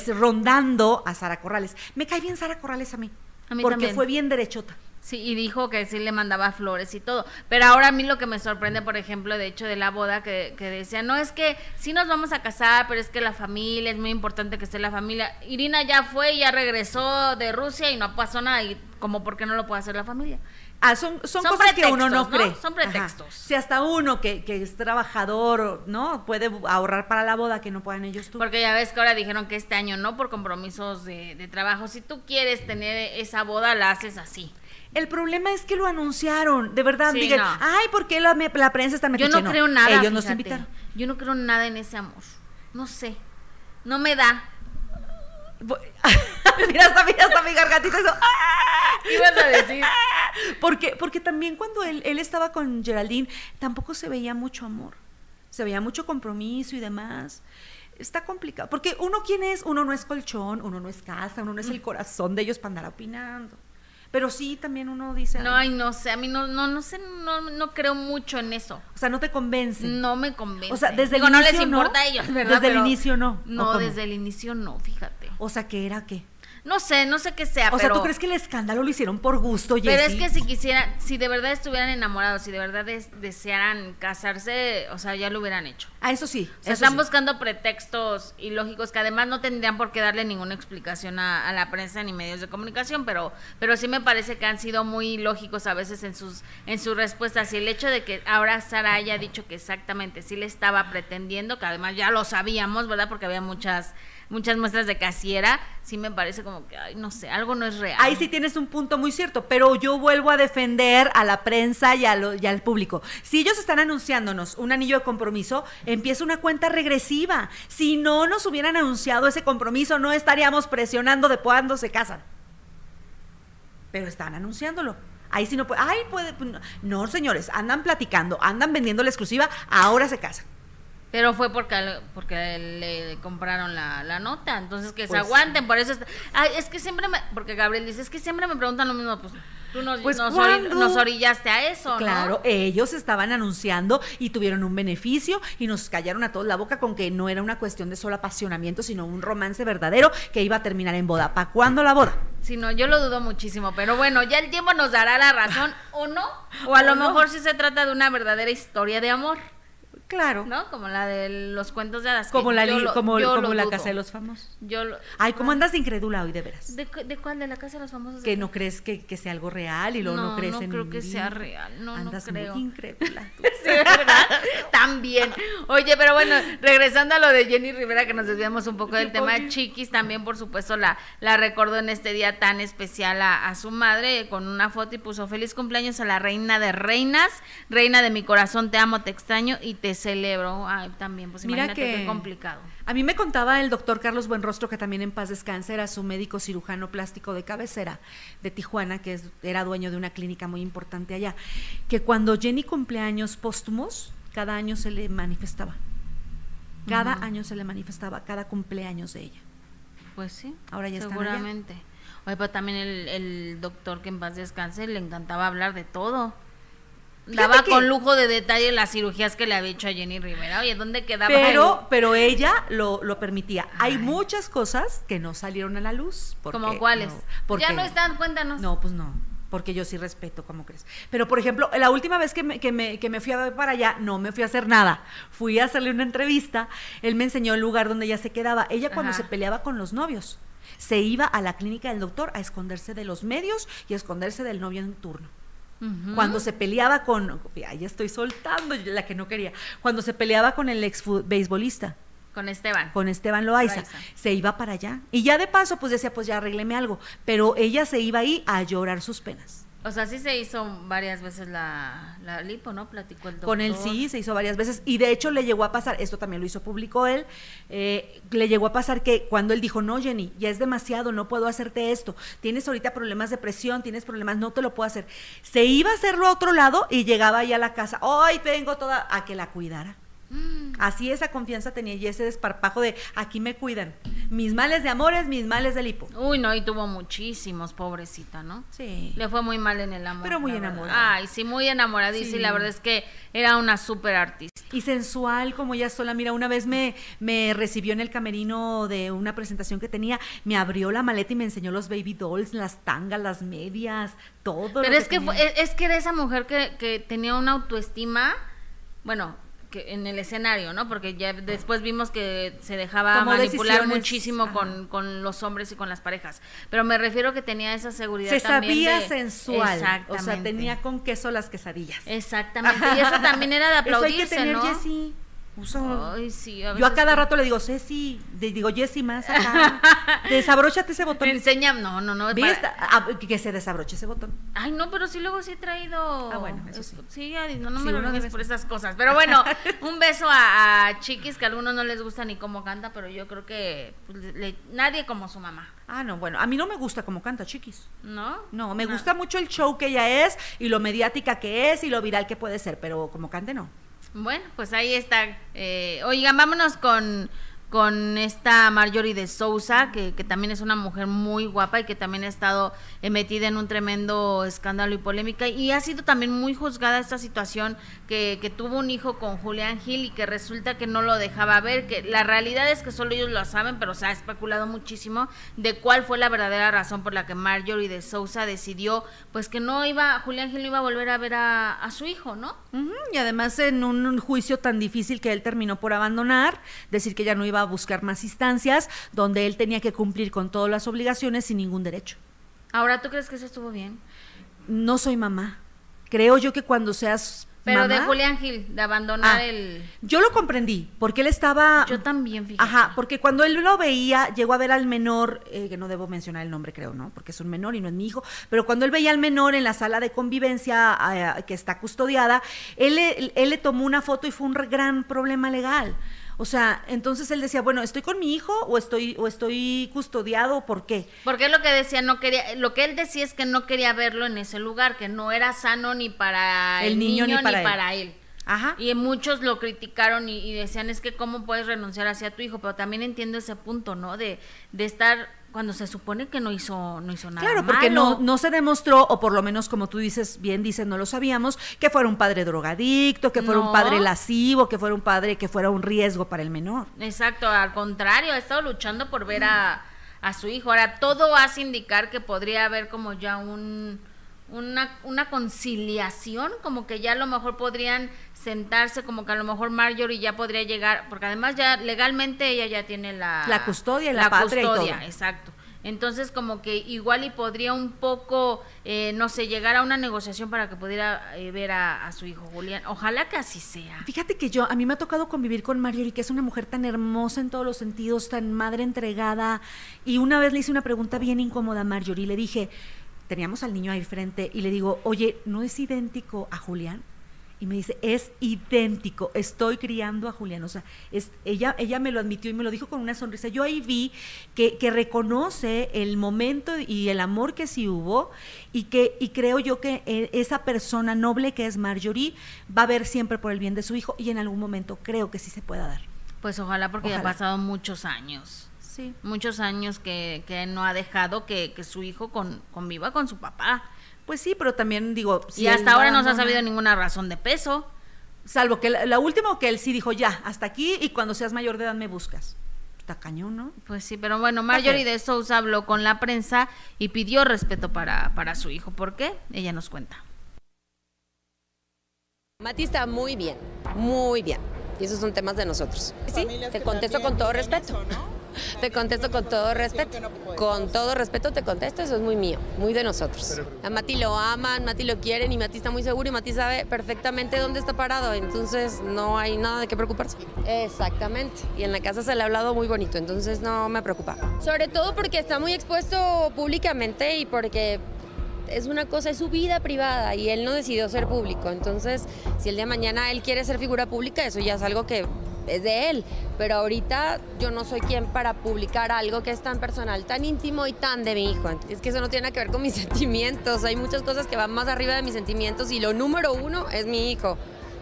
rondando a Sara Corrales. Me cae bien Sara Corrales a mí. A mí porque también. fue bien derechota. Sí, y dijo que sí le mandaba flores y todo. Pero ahora a mí lo que me sorprende, por ejemplo, de hecho de la boda, que, que decía, no es que sí nos vamos a casar, pero es que la familia, es muy importante que esté la familia. Irina ya fue, ya regresó de Rusia y no pasó nada. Y como, ¿por qué no lo puede hacer la familia? Ah, son, son, Son cosas que uno no ¿no? cree. Son pretextos. Ajá. Si hasta uno que, que es trabajador, ¿no? Puede ahorrar para la boda que no puedan ellos tú. Porque ya ves que ahora dijeron que este año no por compromisos de, de trabajo. Si tú quieres tener esa boda, la haces así. El problema es que lo anunciaron, de verdad, Sí, Miguel. no. Ay, ¿por qué la, la prensa está Yo metiche? no creo nada. Ellos nos fíjate. invitaron. Yo no creo nada en ese amor. No sé. No me da. [laughs] mira, hasta, mira, hasta mi gargantita hizo, ¿Qué ibas a decir? [laughs] Porque, porque también cuando él, él estaba con Geraldine, tampoco se veía mucho amor. Se veía mucho compromiso y demás. Está complicado. Porque uno, ¿quién es? Uno no es colchón, uno no es casa, uno no es el corazón de ellos para andar opinando. Pero sí, también uno dice. No, ay, no sé, a mí no, no, no sé, no, no creo mucho en eso. O sea, no te convence. No me convence. O sea, desde Digo, el no inicio les importa a ellos, [laughs] ¿verdad? Desde el inicio no. ¿o No, desde el inicio no, fíjate. O sea, ¿qué era qué? No sé, no sé qué sea, O sea. ¿tú crees que el escándalo lo hicieron por gusto, Pero es Jessie? que si quisieran, si de verdad estuvieran enamorados, si de verdad des- desearan casarse, o sea, ya lo hubieran hecho. Ah, eso sí. O sea, están sí. buscando pretextos ilógicos que además no tendrían por qué darle ninguna explicación a, a la prensa ni medios de comunicación, pero, pero sí me parece que han sido muy lógicos a veces en sus, en sus respuestas. Y el hecho de que ahora Sara haya dicho que exactamente sí le estaba pretendiendo, que además ya lo sabíamos, ¿verdad? Porque había muchas, muchas muestras de casiera, sí me parece como que, ay, no sé, algo no es real. Ahí sí tienes un punto muy cierto, pero yo vuelvo a defender a la prensa y, al público. Si ellos están anunciándonos un anillo de compromiso, empieza una cuenta regresiva. Si no nos hubieran anunciado ese compromiso, no estaríamos presionando de cuándo se casan. Pero están anunciándolo. Ahí sí no puede. Ay, puede. pues. No, señores, andan platicando, andan vendiendo la exclusiva, ahora se casan. Pero fue porque, porque le compraron la, la nota, entonces que se Pues, aguanten, por eso está- Ay, es que siempre me, porque Gabriel dice, es que siempre me preguntan lo mismo, pues tú nos, Pues, nos, ¿cuándo? ori- nos orillaste a eso, ¿no? Claro, ellos estaban anunciando y tuvieron un beneficio y nos callaron a todos la boca con que no era una cuestión de solo apasionamiento, sino un romance verdadero que iba a terminar en boda. ¿Para cuándo la boda? Sí, no, yo lo dudo muchísimo, pero bueno, ya el tiempo nos dará la razón, o no, o a lo no. mejor sí se trata de una verdadera historia de amor, Claro. ¿no? Como la de los cuentos de hadas. Como la, lo- como, como la casa de los famosos. Yo lo- Ay, ¿cómo andas de incrédula hoy, de veras? ¿De, de cuál? ¿De la casa de los famosos? Que no crees que, que sea algo real y luego no, No, crees no en creo mi que sea real, no, no Andas creo. muy incrédula. tú. [laughs] Sí, ¿verdad? También. Oye, pero bueno, regresando a lo de Jenny Rivera, que nos desviamos un poco del tema, Chiquis también, por supuesto, la, la recordó en este día tan especial a, a su madre con una foto y puso feliz cumpleaños a la reina de reinas, reina de mi corazón, te amo, te extraño y te celebro. Ay, también, pues Mira imagínate que- qué complicado. A mí me contaba el doctor Carlos Buenrostro, que también en paz descanse, era su médico cirujano plástico de cabecera de Tijuana, que es- era dueño de una clínica muy importante allá, que cuando Jenny cumpleaños póstumos, cada año se le manifestaba. Cada año se le manifestaba, cada cumpleaños de ella. Pues sí, Ahora ya están allá. seguramente. Oye, pero también el, el doctor que en paz descanse le encantaba hablar de todo. Daba que- con lujo de detalle las cirugías que le había hecho a Jenny Rivera. Oye, ¿dónde quedaba? Pero, pero ella lo, lo permitía. Hay muchas cosas que no salieron a la luz. ¿Como cuáles? no- porque- ya no están, cuéntanos. No, pues no, porque yo sí respeto, ¿cómo crees? Pero, por ejemplo, la última vez que me, que me, que me fui a ver para allá, no me fui a hacer nada. Fui a hacerle una entrevista, él me enseñó el lugar donde ella se quedaba. Ella cuando Ajá. se peleaba con los novios, se iba a la clínica del doctor a esconderse de los medios y a esconderse del novio en turno. Cuando se peleaba con, ya estoy soltando la que no quería, cuando se peleaba con el ex beisbolista, Con Esteban. con Esteban Loaiza, Loaiza. se iba para allá. Y ya de paso, pues decía, pues ya arrégleme algo. Pero ella se iba ahí a llorar sus penas. O sea, sí se hizo varias veces la, la lipo, ¿no? Platicó el doctor. Con él sí, se hizo varias veces. Y de hecho le llegó a pasar, esto también lo hizo público él, eh, le llegó a pasar que cuando él dijo, no, Jenny, ya es demasiado, no puedo hacerte esto. Tienes ahorita problemas de presión, tienes problemas, no te lo puedo hacer. Se iba a hacerlo a otro lado y llegaba ahí a la casa, hoy tengo toda, a que la cuidara. Mm. Así esa confianza tenía y ese desparpajo de aquí me cuidan. Mis males de amores, mis males de lipo. Uy, no, y tuvo muchísimos, pobrecita, ¿no? Sí. Le fue muy mal en el amor. Pero muy enamorada. Ay, sí, muy enamoradísima. Y la verdad es que era una súper artista. Y sensual como ella sola. Mira, una vez me, me recibió en el camerino de una presentación que tenía, me abrió la maleta y me enseñó los baby dolls, las tangas, las medias, todo. Pero lo es que, fue- es que era esa mujer que, que tenía una autoestima, bueno, que en el escenario, ¿no? Porque ya después vimos que se dejaba manipular muchísimo con, con los hombres y con las parejas. Pero me refiero que tenía esa seguridad Se también sabía de- sensual. O sea, Exactamente. tenía con queso las quesadillas. Exactamente. Y eso también era de [laughs] Eso hay que aplaudirse, tener, ¿no? Jessie. Uso- Ay, sí, yo a cada rato le digo, Ceci, le digo, Jessy, más acá. [laughs] Desabróchate ese botón. Enseña, no, no, no. Ah, que- se desabroche ese botón. Ay, no, pero sí luego sí he traído. Ah, bueno, eso sí. Sí, no, no Sí, me lo vez- por esas cosas. Pero bueno, [laughs] un beso a, a Chiquis, que a algunos no les gusta ni cómo canta, pero yo creo que pues, le- nadie como su mamá, Ah, no, bueno, a mí no me gusta como canta, chiquis. ¿no? No, me gusta mucho el show que ella es y lo mediática que es y lo viral que puede ser, pero como cante no. Bueno, pues ahí está. Eh, oigan, vámonos con, con esta Marjorie de Sousa, que, que también es una mujer muy guapa y que también ha estado eh, metida en un tremendo escándalo y polémica. Y ha sido también muy juzgada esta situación que, que tuvo un hijo con Julián Gil y que resulta que no lo dejaba ver, que la realidad es que solo ellos lo saben, pero se ha especulado muchísimo de cuál fue la verdadera razón por la que Marjorie de Sousa decidió pues que no iba, Julián Gil no iba a volver a ver a, su hijo, ¿no? Ujú, Y además en un, un juicio tan difícil que él terminó por abandonar, decir que ya no iba a buscar más instancias, donde él tenía que cumplir con todas las obligaciones sin ningún derecho. Ahora, ¿tú crees que eso estuvo bien? No soy mamá. Creo yo que cuando seas Pero de Julián Gil, de abandonar Ah, el... Yo lo comprendí, porque él estaba... Yo también, fíjate. Ajá, porque cuando él lo veía, llegó a ver al menor, eh, que no debo mencionar el nombre, creo, ¿no? Porque es un menor y no es mi hijo, pero cuando él veía al menor en la sala de convivencia eh, que está custodiada, él, le- él le tomó una foto y fue un gran problema legal. O sea, entonces él decía, bueno, ¿estoy con mi hijo o estoy, o estoy custodiado? ¿Por qué? Porque lo que decía, no quería, lo que él decía es que no quería verlo en ese lugar, que no era sano ni para el, El niño niño, ni para él. para él. Ajá. Y muchos lo criticaron y, y decían, es que cómo puedes renunciar hacia tu hijo, pero también entiendo ese punto, ¿no? De, de estar cuando se supone que no hizo, no hizo nada Claro, porque malo. no, no se demostró, o por lo menos como tú dices, bien dices, no lo sabíamos, que fuera un padre drogadicto, que fuera No. un padre lascivo, que fuera un padre que fuera un riesgo para el menor. Exacto, al contrario, ha estado luchando por ver a, a su hijo. Ahora, todo hace indicar que podría haber como ya un una, una conciliación, como que ya a lo mejor podrían sentarse, como que a lo mejor Marjorie ya podría llegar, porque además ya legalmente ella ya tiene la, La custodia y la patria y todo. exacto. Entonces, como que igual y podría un poco, eh, no sé, llegar a una negociación para que pudiera eh, ver a, a su hijo Julián. Ojalá que así sea. Fíjate que yo, a mí me ha tocado convivir con Marjorie, que es una mujer tan hermosa en todos los sentidos, tan madre entregada. Y una vez le hice una pregunta bien incómoda a Marjorie le dije, teníamos al niño ahí frente, y le digo, oye, ¿no es idéntico a Julián? Y me dice, es idéntico, estoy criando a Julián. O sea, es, ella, ella me lo admitió y me lo dijo con una sonrisa. Yo ahí vi que, que reconoce el momento y el amor que sí hubo y que y creo yo que eh, esa persona noble que es Marjorie va a ver siempre por el bien de su hijo y en algún momento creo que sí se pueda dar. Pues ojalá, porque ya ha pasado muchos años. Sí. muchos años que, que no ha dejado que, que su hijo con, conviva con su papá. Pues sí, pero también digo... si y hasta ahora no se ha sabido ninguna razón de peso. Salvo que la, la última que él sí dijo, ya, hasta aquí y cuando seas mayor de edad me buscas. Está cañón, ¿no? Pues sí, pero bueno, Marjorie de Sousa habló con la prensa y pidió respeto para, para su hijo. ¿Por qué? Ella nos cuenta. Mati está muy bien, muy bien. Y esos son temas de nosotros. Sí, te contesto con todo respeto. Te contesto con todo respeto. Con todo respeto te contesto, eso es muy mío, muy de nosotros. A Mati lo aman, Mati lo quieren y Mati está muy seguro y Mati sabe perfectamente dónde está parado, entonces no hay nada de qué preocuparse. Exactamente. Y en la casa se le ha hablado muy bonito, entonces no me preocupa. Sobre todo porque está muy expuesto públicamente y porque es una cosa, es su vida privada y él no decidió ser público. Entonces, si el día de mañana él quiere ser figura pública, eso ya es algo que es de él. Pero ahorita yo no soy quien para publicar algo que es tan personal, tan íntimo y tan de mi hijo. Es que eso no tiene que ver con mis [laughs] sentimientos. Hay muchas cosas que van más arriba de mis sentimientos y lo número uno es mi hijo.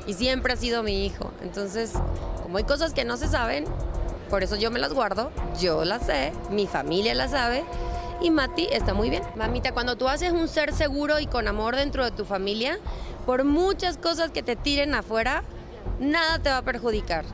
Y siempre ha sido mi hijo. Entonces, como hay cosas que no se saben, por eso yo me las guardo, yo las sé, mi familia las sabe y Mati está muy bien. Mamita, cuando tú haces un ser seguro y con amor dentro de tu familia, por muchas cosas que te tiren afuera, nada te va a perjudicar.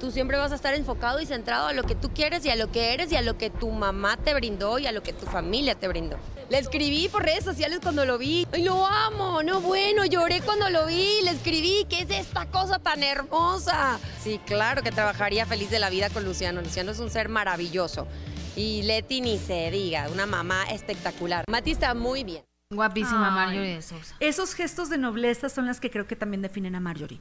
Tú siempre vas a estar enfocado y centrado a lo que tú quieres y a lo que eres y a lo que tu mamá te brindó y a lo que tu familia te brindó. Le escribí por redes sociales cuando lo vi. ¡Ay, lo amo! No, bueno, lloré cuando lo vi. Le escribí, ¿qué es esta cosa tan hermosa? Sí, claro que trabajaría feliz de la vida con Luciano. Luciano es un ser maravilloso. Y Leti ni se diga, una mamá espectacular. Mati está muy bien. Guapísima Ay. Marjorie de Sousa. Esos gestos de nobleza son las que creo que también definen a Marjorie.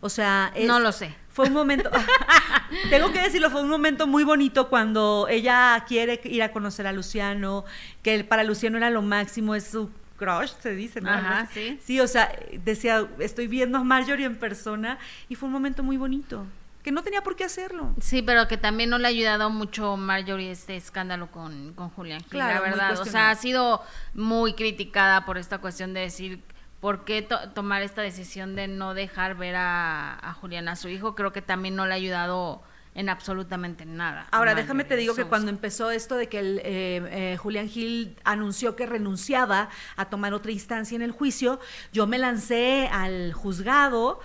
O sea, no lo sé. Fue un momento, [laughs] tengo que decirlo, fue un momento muy bonito cuando ella quiere ir a conocer a Luciano, que para Luciano era lo máximo, es su crush, se dice, ¿no? Ajá, sí. Sí, o sea, decía, estoy viendo a Marjorie en persona y fue un momento muy bonito que no tenía por qué hacerlo. Sí, pero que también no le ha ayudado mucho Marjorie este escándalo con, con Julián. Claro, la verdad. O sea, ha sido muy criticada por esta cuestión de decir por qué tomar esta decisión de no dejar ver a, a Julián a su hijo. Creo que también no le ha ayudado en absolutamente nada. Ahora, déjame te digo que cuando empezó esto de que el, eh, eh, Julián Gil anunció que renunciaba a tomar otra instancia en el juicio, yo me lancé al juzgado,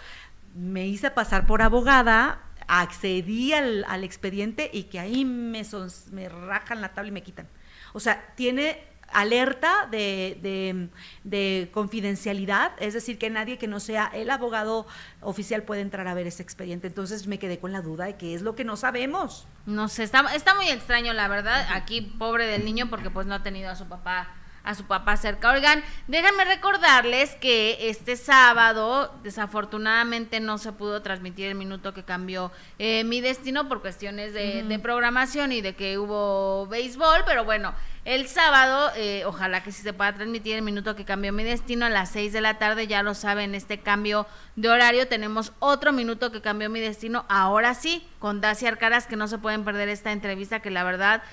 me hice pasar por abogada, accedí al, al expediente y que ahí me, me rajan la tabla y me quitan. O sea, tiene alerta de, de, confidencialidad, es decir, que nadie que no sea el abogado oficial puede entrar a ver ese expediente. Entonces me quedé con la duda de qué es lo que no sabemos. No sé, está, está muy extraño, la verdad. Aquí, pobre del niño, porque pues no ha tenido a su papá a su papá cerca. Oigan, déjenme recordarles que este sábado desafortunadamente no se pudo transmitir el minuto que cambió eh, mi destino por cuestiones de, de, programación y de que hubo béisbol, pero bueno, el sábado, eh, ojalá que sí se pueda transmitir el minuto que cambió mi destino a las 6 de la tarde, ya lo saben, este cambio de horario tenemos otro minuto que cambió mi destino, ahora sí, con Dacia Arcaras, que no se pueden perder esta entrevista, que la verdad,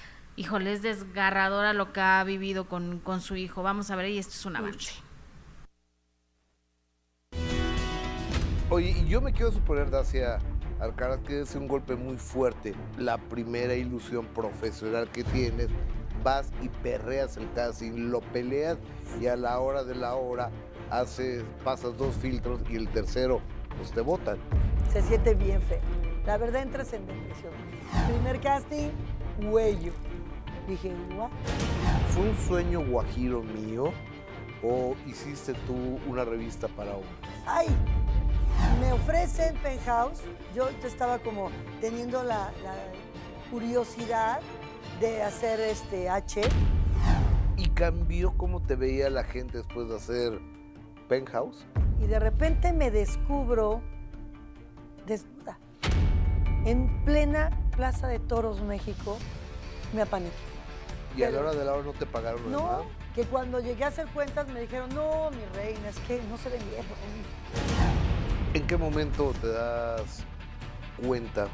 híjole, es desgarradora lo que ha vivido con, con su hijo. Vamos a ver, y esto es un avance. Oye, yo me quiero suponer, Dacia Arcaras, que es un golpe muy fuerte, la primera ilusión profesional que tienes vas y perreas el casting, lo peleas y a la hora de la hora haces, pasas dos filtros y el tercero pues te botan. Se siente bien feo. La verdad entras en depresión. Primer casting, huello. Dije, ¿what? ¿Fue un sueño guajiro mío o hiciste tú una revista para hombres? ¡Ay! Me ofrecen Penthouse. Yo estaba como teniendo la, la curiosidad de hacer este H. ¿Y cambió cómo te veía la gente después de hacer Penthouse? Y de repente me descubro desnuda. En plena Plaza de Toros, México, me apaniqué. ¿Y a la hora de la hora no te pagaron No, que cuando llegué a hacer cuentas me dijeron, no, mi reina, es que no se ven bien. ¿En qué momento te das cuenta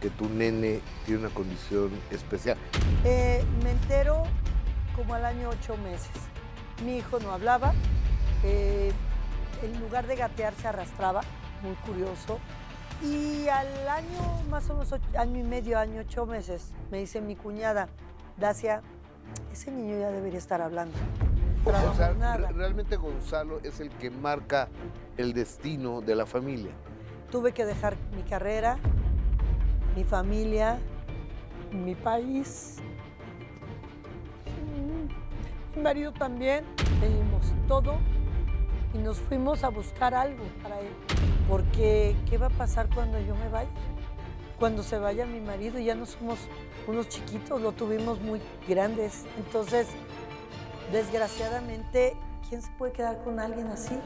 que tu nene tiene una condición especial? Eh, me entero como al año ocho meses. Mi hijo no hablaba, eh, en lugar de gatear se arrastraba, muy curioso. Y al año, más o menos año y medio, año ocho meses, me dice mi cuñada, Dacia, ese niño ya debería estar hablando. O sea, realmente Gonzalo es el que marca el destino de la familia. Tuve que dejar mi carrera, mi familia, mi país. Mi marido también. Tenemos todo y nos fuimos a buscar algo para él. Porque, ¿qué va a pasar cuando yo me vaya? Cuando se vaya mi marido, ya no somos unos chiquitos, lo tuvimos muy grandes. Entonces, desgraciadamente, ¿quién se puede quedar con alguien así?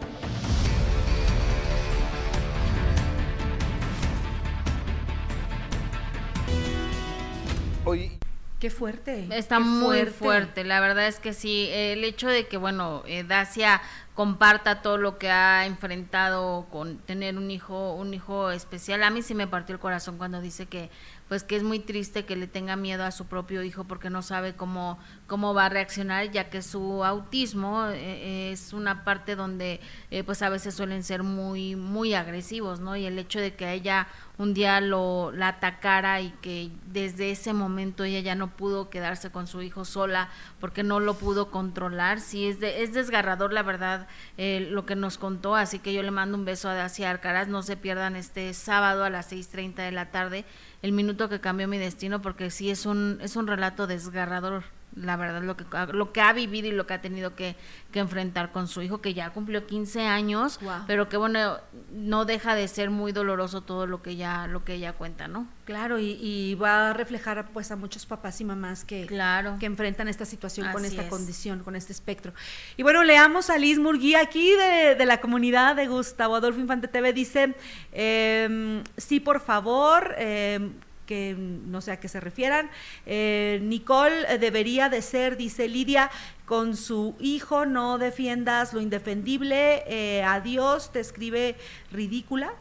Qué fuerte. Está muy fuerte. La verdad es que sí. El hecho de que, bueno, eh, Dacia comparta todo lo que ha enfrentado con tener un hijo, un hijo especial. A mí sí me partió el corazón cuando dice que pues que es muy triste que le tenga miedo a su propio hijo porque no sabe cómo, cómo va a reaccionar, ya que su autismo eh, es una parte donde eh, pues a veces suelen ser muy, muy agresivos, ¿no? Y el hecho de que ella un día lo la atacara y que desde ese momento ella ya no pudo quedarse con su hijo sola porque no lo pudo controlar, sí es de, es desgarrador la verdad eh, lo que nos contó, así que yo le mando un beso a Dacia Arcaraz, no se pierdan este sábado a las 6.30 de la tarde el minuto que cambió mi destino, porque sí es un, es un relato desgarrador, la verdad, lo que, lo que ha vivido y lo que ha tenido que, que enfrentar con su hijo, que ya cumplió 15 años, Guau. pero que bueno, no deja de ser muy doloroso todo lo que ella, lo que ella cuenta, ¿no? Claro, y, y va a reflejar pues a muchos papás y mamás que, Claro. que enfrentan esta situación con esta es. condición, con este espectro. Y bueno, leamos a Liz Murguía aquí de, de la comunidad de Gustavo Adolfo Infante TV. Dice, em, sí, por favor, em, que no sé a qué se refieran. Eh, Nicole eh, debería de ser, dice Lidia, con su hijo, no defiendas lo indefendible. Eh, adiós, te escribe ridícula.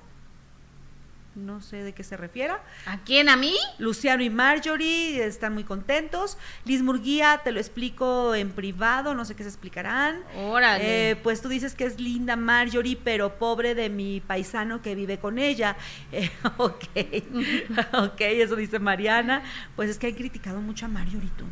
No sé de qué se refiera. ¿A quién? ¿A mí? Luciano y Marjorie están muy contentos. Liz Murguía, te lo explico en privado, no sé qué se explicarán. Órale. Eh, pues tú dices que es linda Marjorie, pero pobre de mi paisano que vive con ella. [laughs] Eh, ok, ok, eso dice Mariana. Pues es que han criticado mucho a Marjorie tú.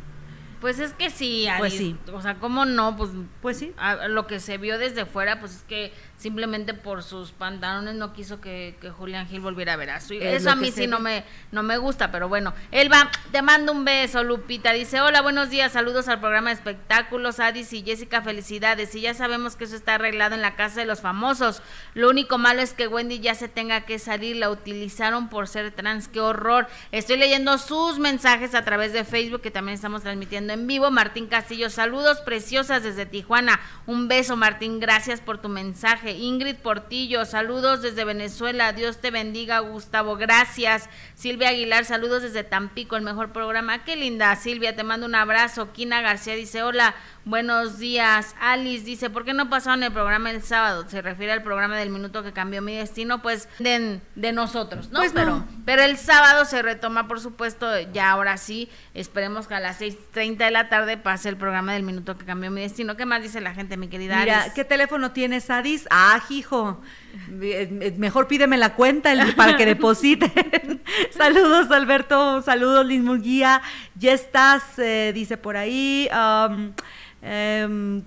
Pues es que sí, Pues sí. O sea, ¿cómo no? Pues, Pues sí. a- lo que se vio desde fuera, pues es que simplemente por sus pantalones no quiso que, que Julián Gil volviera a ver a su hijo. Es Eso a mí sí no me, no me gusta, pero bueno. Elba, te mando un beso, Lupita. Dice, hola, buenos días, saludos al programa de espectáculos, Adis y Jessica, felicidades. Y ya sabemos que eso está arreglado en la casa de los famosos. Lo único malo es que Wendy ya se tenga que salir, la utilizaron por ser trans, qué horror. Estoy leyendo sus mensajes a través de Facebook, que también estamos transmitiendo en vivo. Martín Castillo, saludos preciosas desde Tijuana. Un beso, Martín, gracias por tu mensaje. Ingrid Portillo, saludos desde Venezuela. Dios te bendiga, Gustavo, gracias. Silvia Aguilar, saludos desde Tampico, el mejor programa. Qué linda, Silvia, te mando un abrazo. Kina García dice, hola, buenos días. Alice dice, ¿por qué no pasaron el programa el sábado? Se refiere al programa del minuto que cambió mi destino, pues de, de nosotros, ¿no? Pues pero, no. pero el sábado se retoma, por supuesto, ya ahora sí. Esperemos que a las 6.30 de la tarde pase el programa del minuto que cambió mi destino. ¿Qué más dice la gente, mi querida Mira, Alice? ¿qué teléfono tienes, Adis? Ah, hijo. Eh, eh, Mejor pídeme la cuenta para que depositen. [laughs] saludos, Alberto. Saludos, Liz Murguía. Ya estás, eh, dice por ahí. um, em,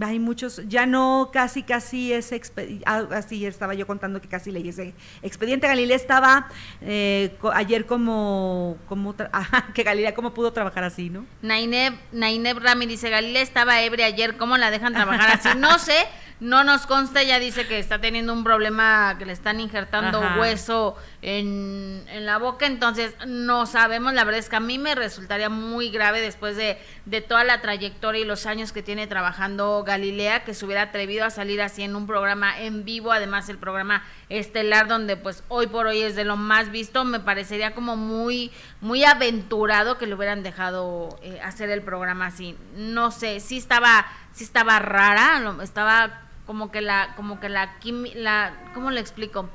hay muchos, ya no, casi, casi es expediente. así estaba yo contando que casi leí ese expediente. Galilea estaba eh, ayer como, como [laughs] que Galilea cómo pudo trabajar así, ¿no? Naineb, Naineb Rami dice, Galilea estaba ebria ayer, ¿cómo la dejan trabajar así? No [laughs] sé, no nos consta, ella dice que está teniendo un problema, que le están injertando Ajá. hueso en, en la boca, entonces no sabemos, la verdad es que a mí me resultaría muy grave después de, de toda la trayectoria y los años que tiene trabajando Galilea, que se hubiera atrevido a salir así en un programa en vivo, además el programa estelar donde pues hoy por hoy es de lo más visto, me parecería como muy, muy aventurado que le hubieran dejado eh, hacer el programa así. No sé, sí estaba, sí estaba rara, estaba como que la, como que la, la, ¿cómo le explico?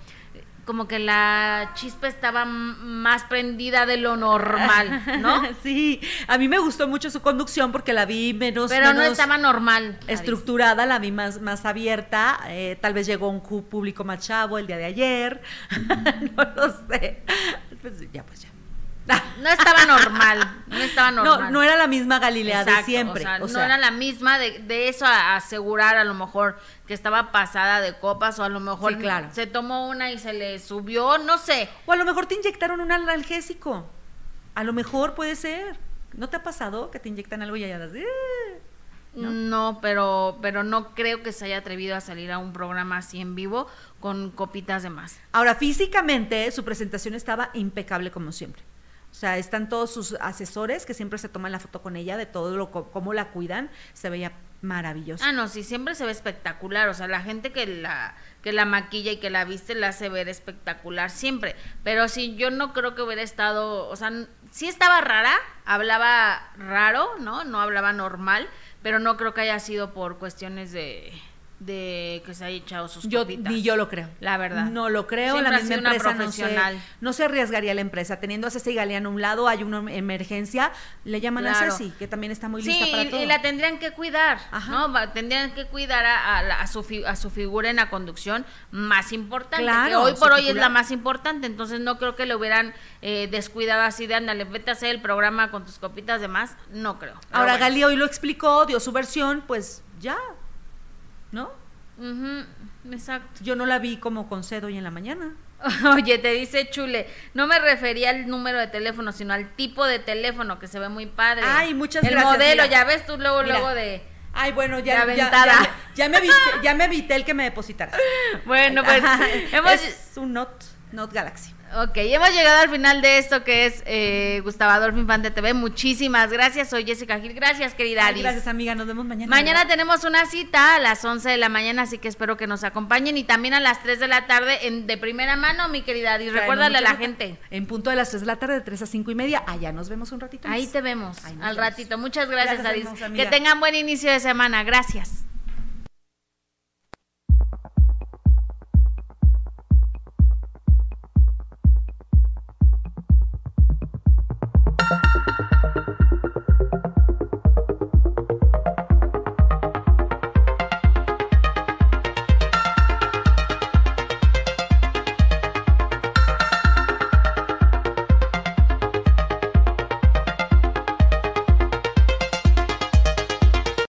Como que la chispa estaba más prendida de lo normal, ¿no? [laughs] sí, a mí me gustó mucho su conducción porque la vi menos, Pero no estaba normal. Estructurada, la vi más, más abierta. eh, tal vez llegó un público más chavo el día de ayer. [laughs] no lo sé. Pues ya, pues ya. [laughs] No estaba normal, no estaba normal. No, no era la misma Galilea de siempre. O sea, o no era la misma de, de eso a asegurar a lo mejor que estaba pasada de copas o a lo mejor Sí, claro. se tomó una y se le subió, no sé. O a lo mejor te inyectaron un analgésico. A lo mejor puede ser. ¿No te ha pasado que te inyectan algo y ya das? "Eh"? ¿No? pero pero no creo que se haya atrevido a salir a un programa así en vivo con copitas de más. Ahora, físicamente, su presentación estaba impecable como siempre. O sea, están todos sus asesores que siempre se toman la foto con ella, de todo lo cómo la cuidan. Se veía maravilloso. Ah, no, sí, siempre se ve espectacular. O sea, la gente que la, que la maquilla y que la viste la hace ver espectacular siempre. Pero sí, yo no creo que hubiera estado, o sea, sí estaba rara, hablaba raro, ¿no? No hablaba normal, pero no creo que haya sido por cuestiones de, de que se haya echado sus Yo, copitas. ni yo lo creo. La verdad. No lo creo. Siempre la misma empresa no se, no se arriesgaría la empresa. Teniendo a Ceci Galeano a un lado, hay una emergencia, le llaman Claro. a Ceci, que también está muy Sí, lista para y, todo. y la tendrían que cuidar, Ajá. ¿no? Tendrían que cuidar a, a su, fi- a su figura en la conducción más importante, Claro, que hoy por hoy es la más importante, entonces no creo que le hubieran eh, descuidado así de, ándale, vete a hacer el programa con tus copitas de más, no creo. Ahora bueno. Gali hoy lo explicó, dio su versión, pues ya, ¿no? Ujú, exacto. Yo no la vi como con sed hoy en la mañana. [laughs] Oye, te dice Chule, no me refería al número de teléfono, sino al tipo de teléfono que se ve muy padre. Ay, muchas El gracias, modelo, mira. ya ves tú luego, Mira. luego de... Ay, bueno, ya, ya, ya, ya me evité, ya me [laughs] evité el que me depositaras. Bueno, pues hemos... Es un Note, Note Galaxy. Ok, hemos llegado al final de esto que es eh, Gustavo Adolfo Infante TV. Muchísimas gracias. Soy Jessica Gil. Gracias, querida Ay, Aris. gracias, amiga. Nos vemos mañana. Mañana ¿verdad? tenemos una cita a las 11 de la mañana, así que espero que nos acompañen y también a las 3 de la tarde en, de primera mano, mi querida Aris. Traemos Recuérdale a la gente. En punto de las 3 de la tarde, de 3 a 5 y media. Allá nos vemos un ratito. más. Ahí te vemos Ahí al vemos. ratito. Muchas gracias, Gracias, hermosa Que tengan buen inicio de semana. Gracias.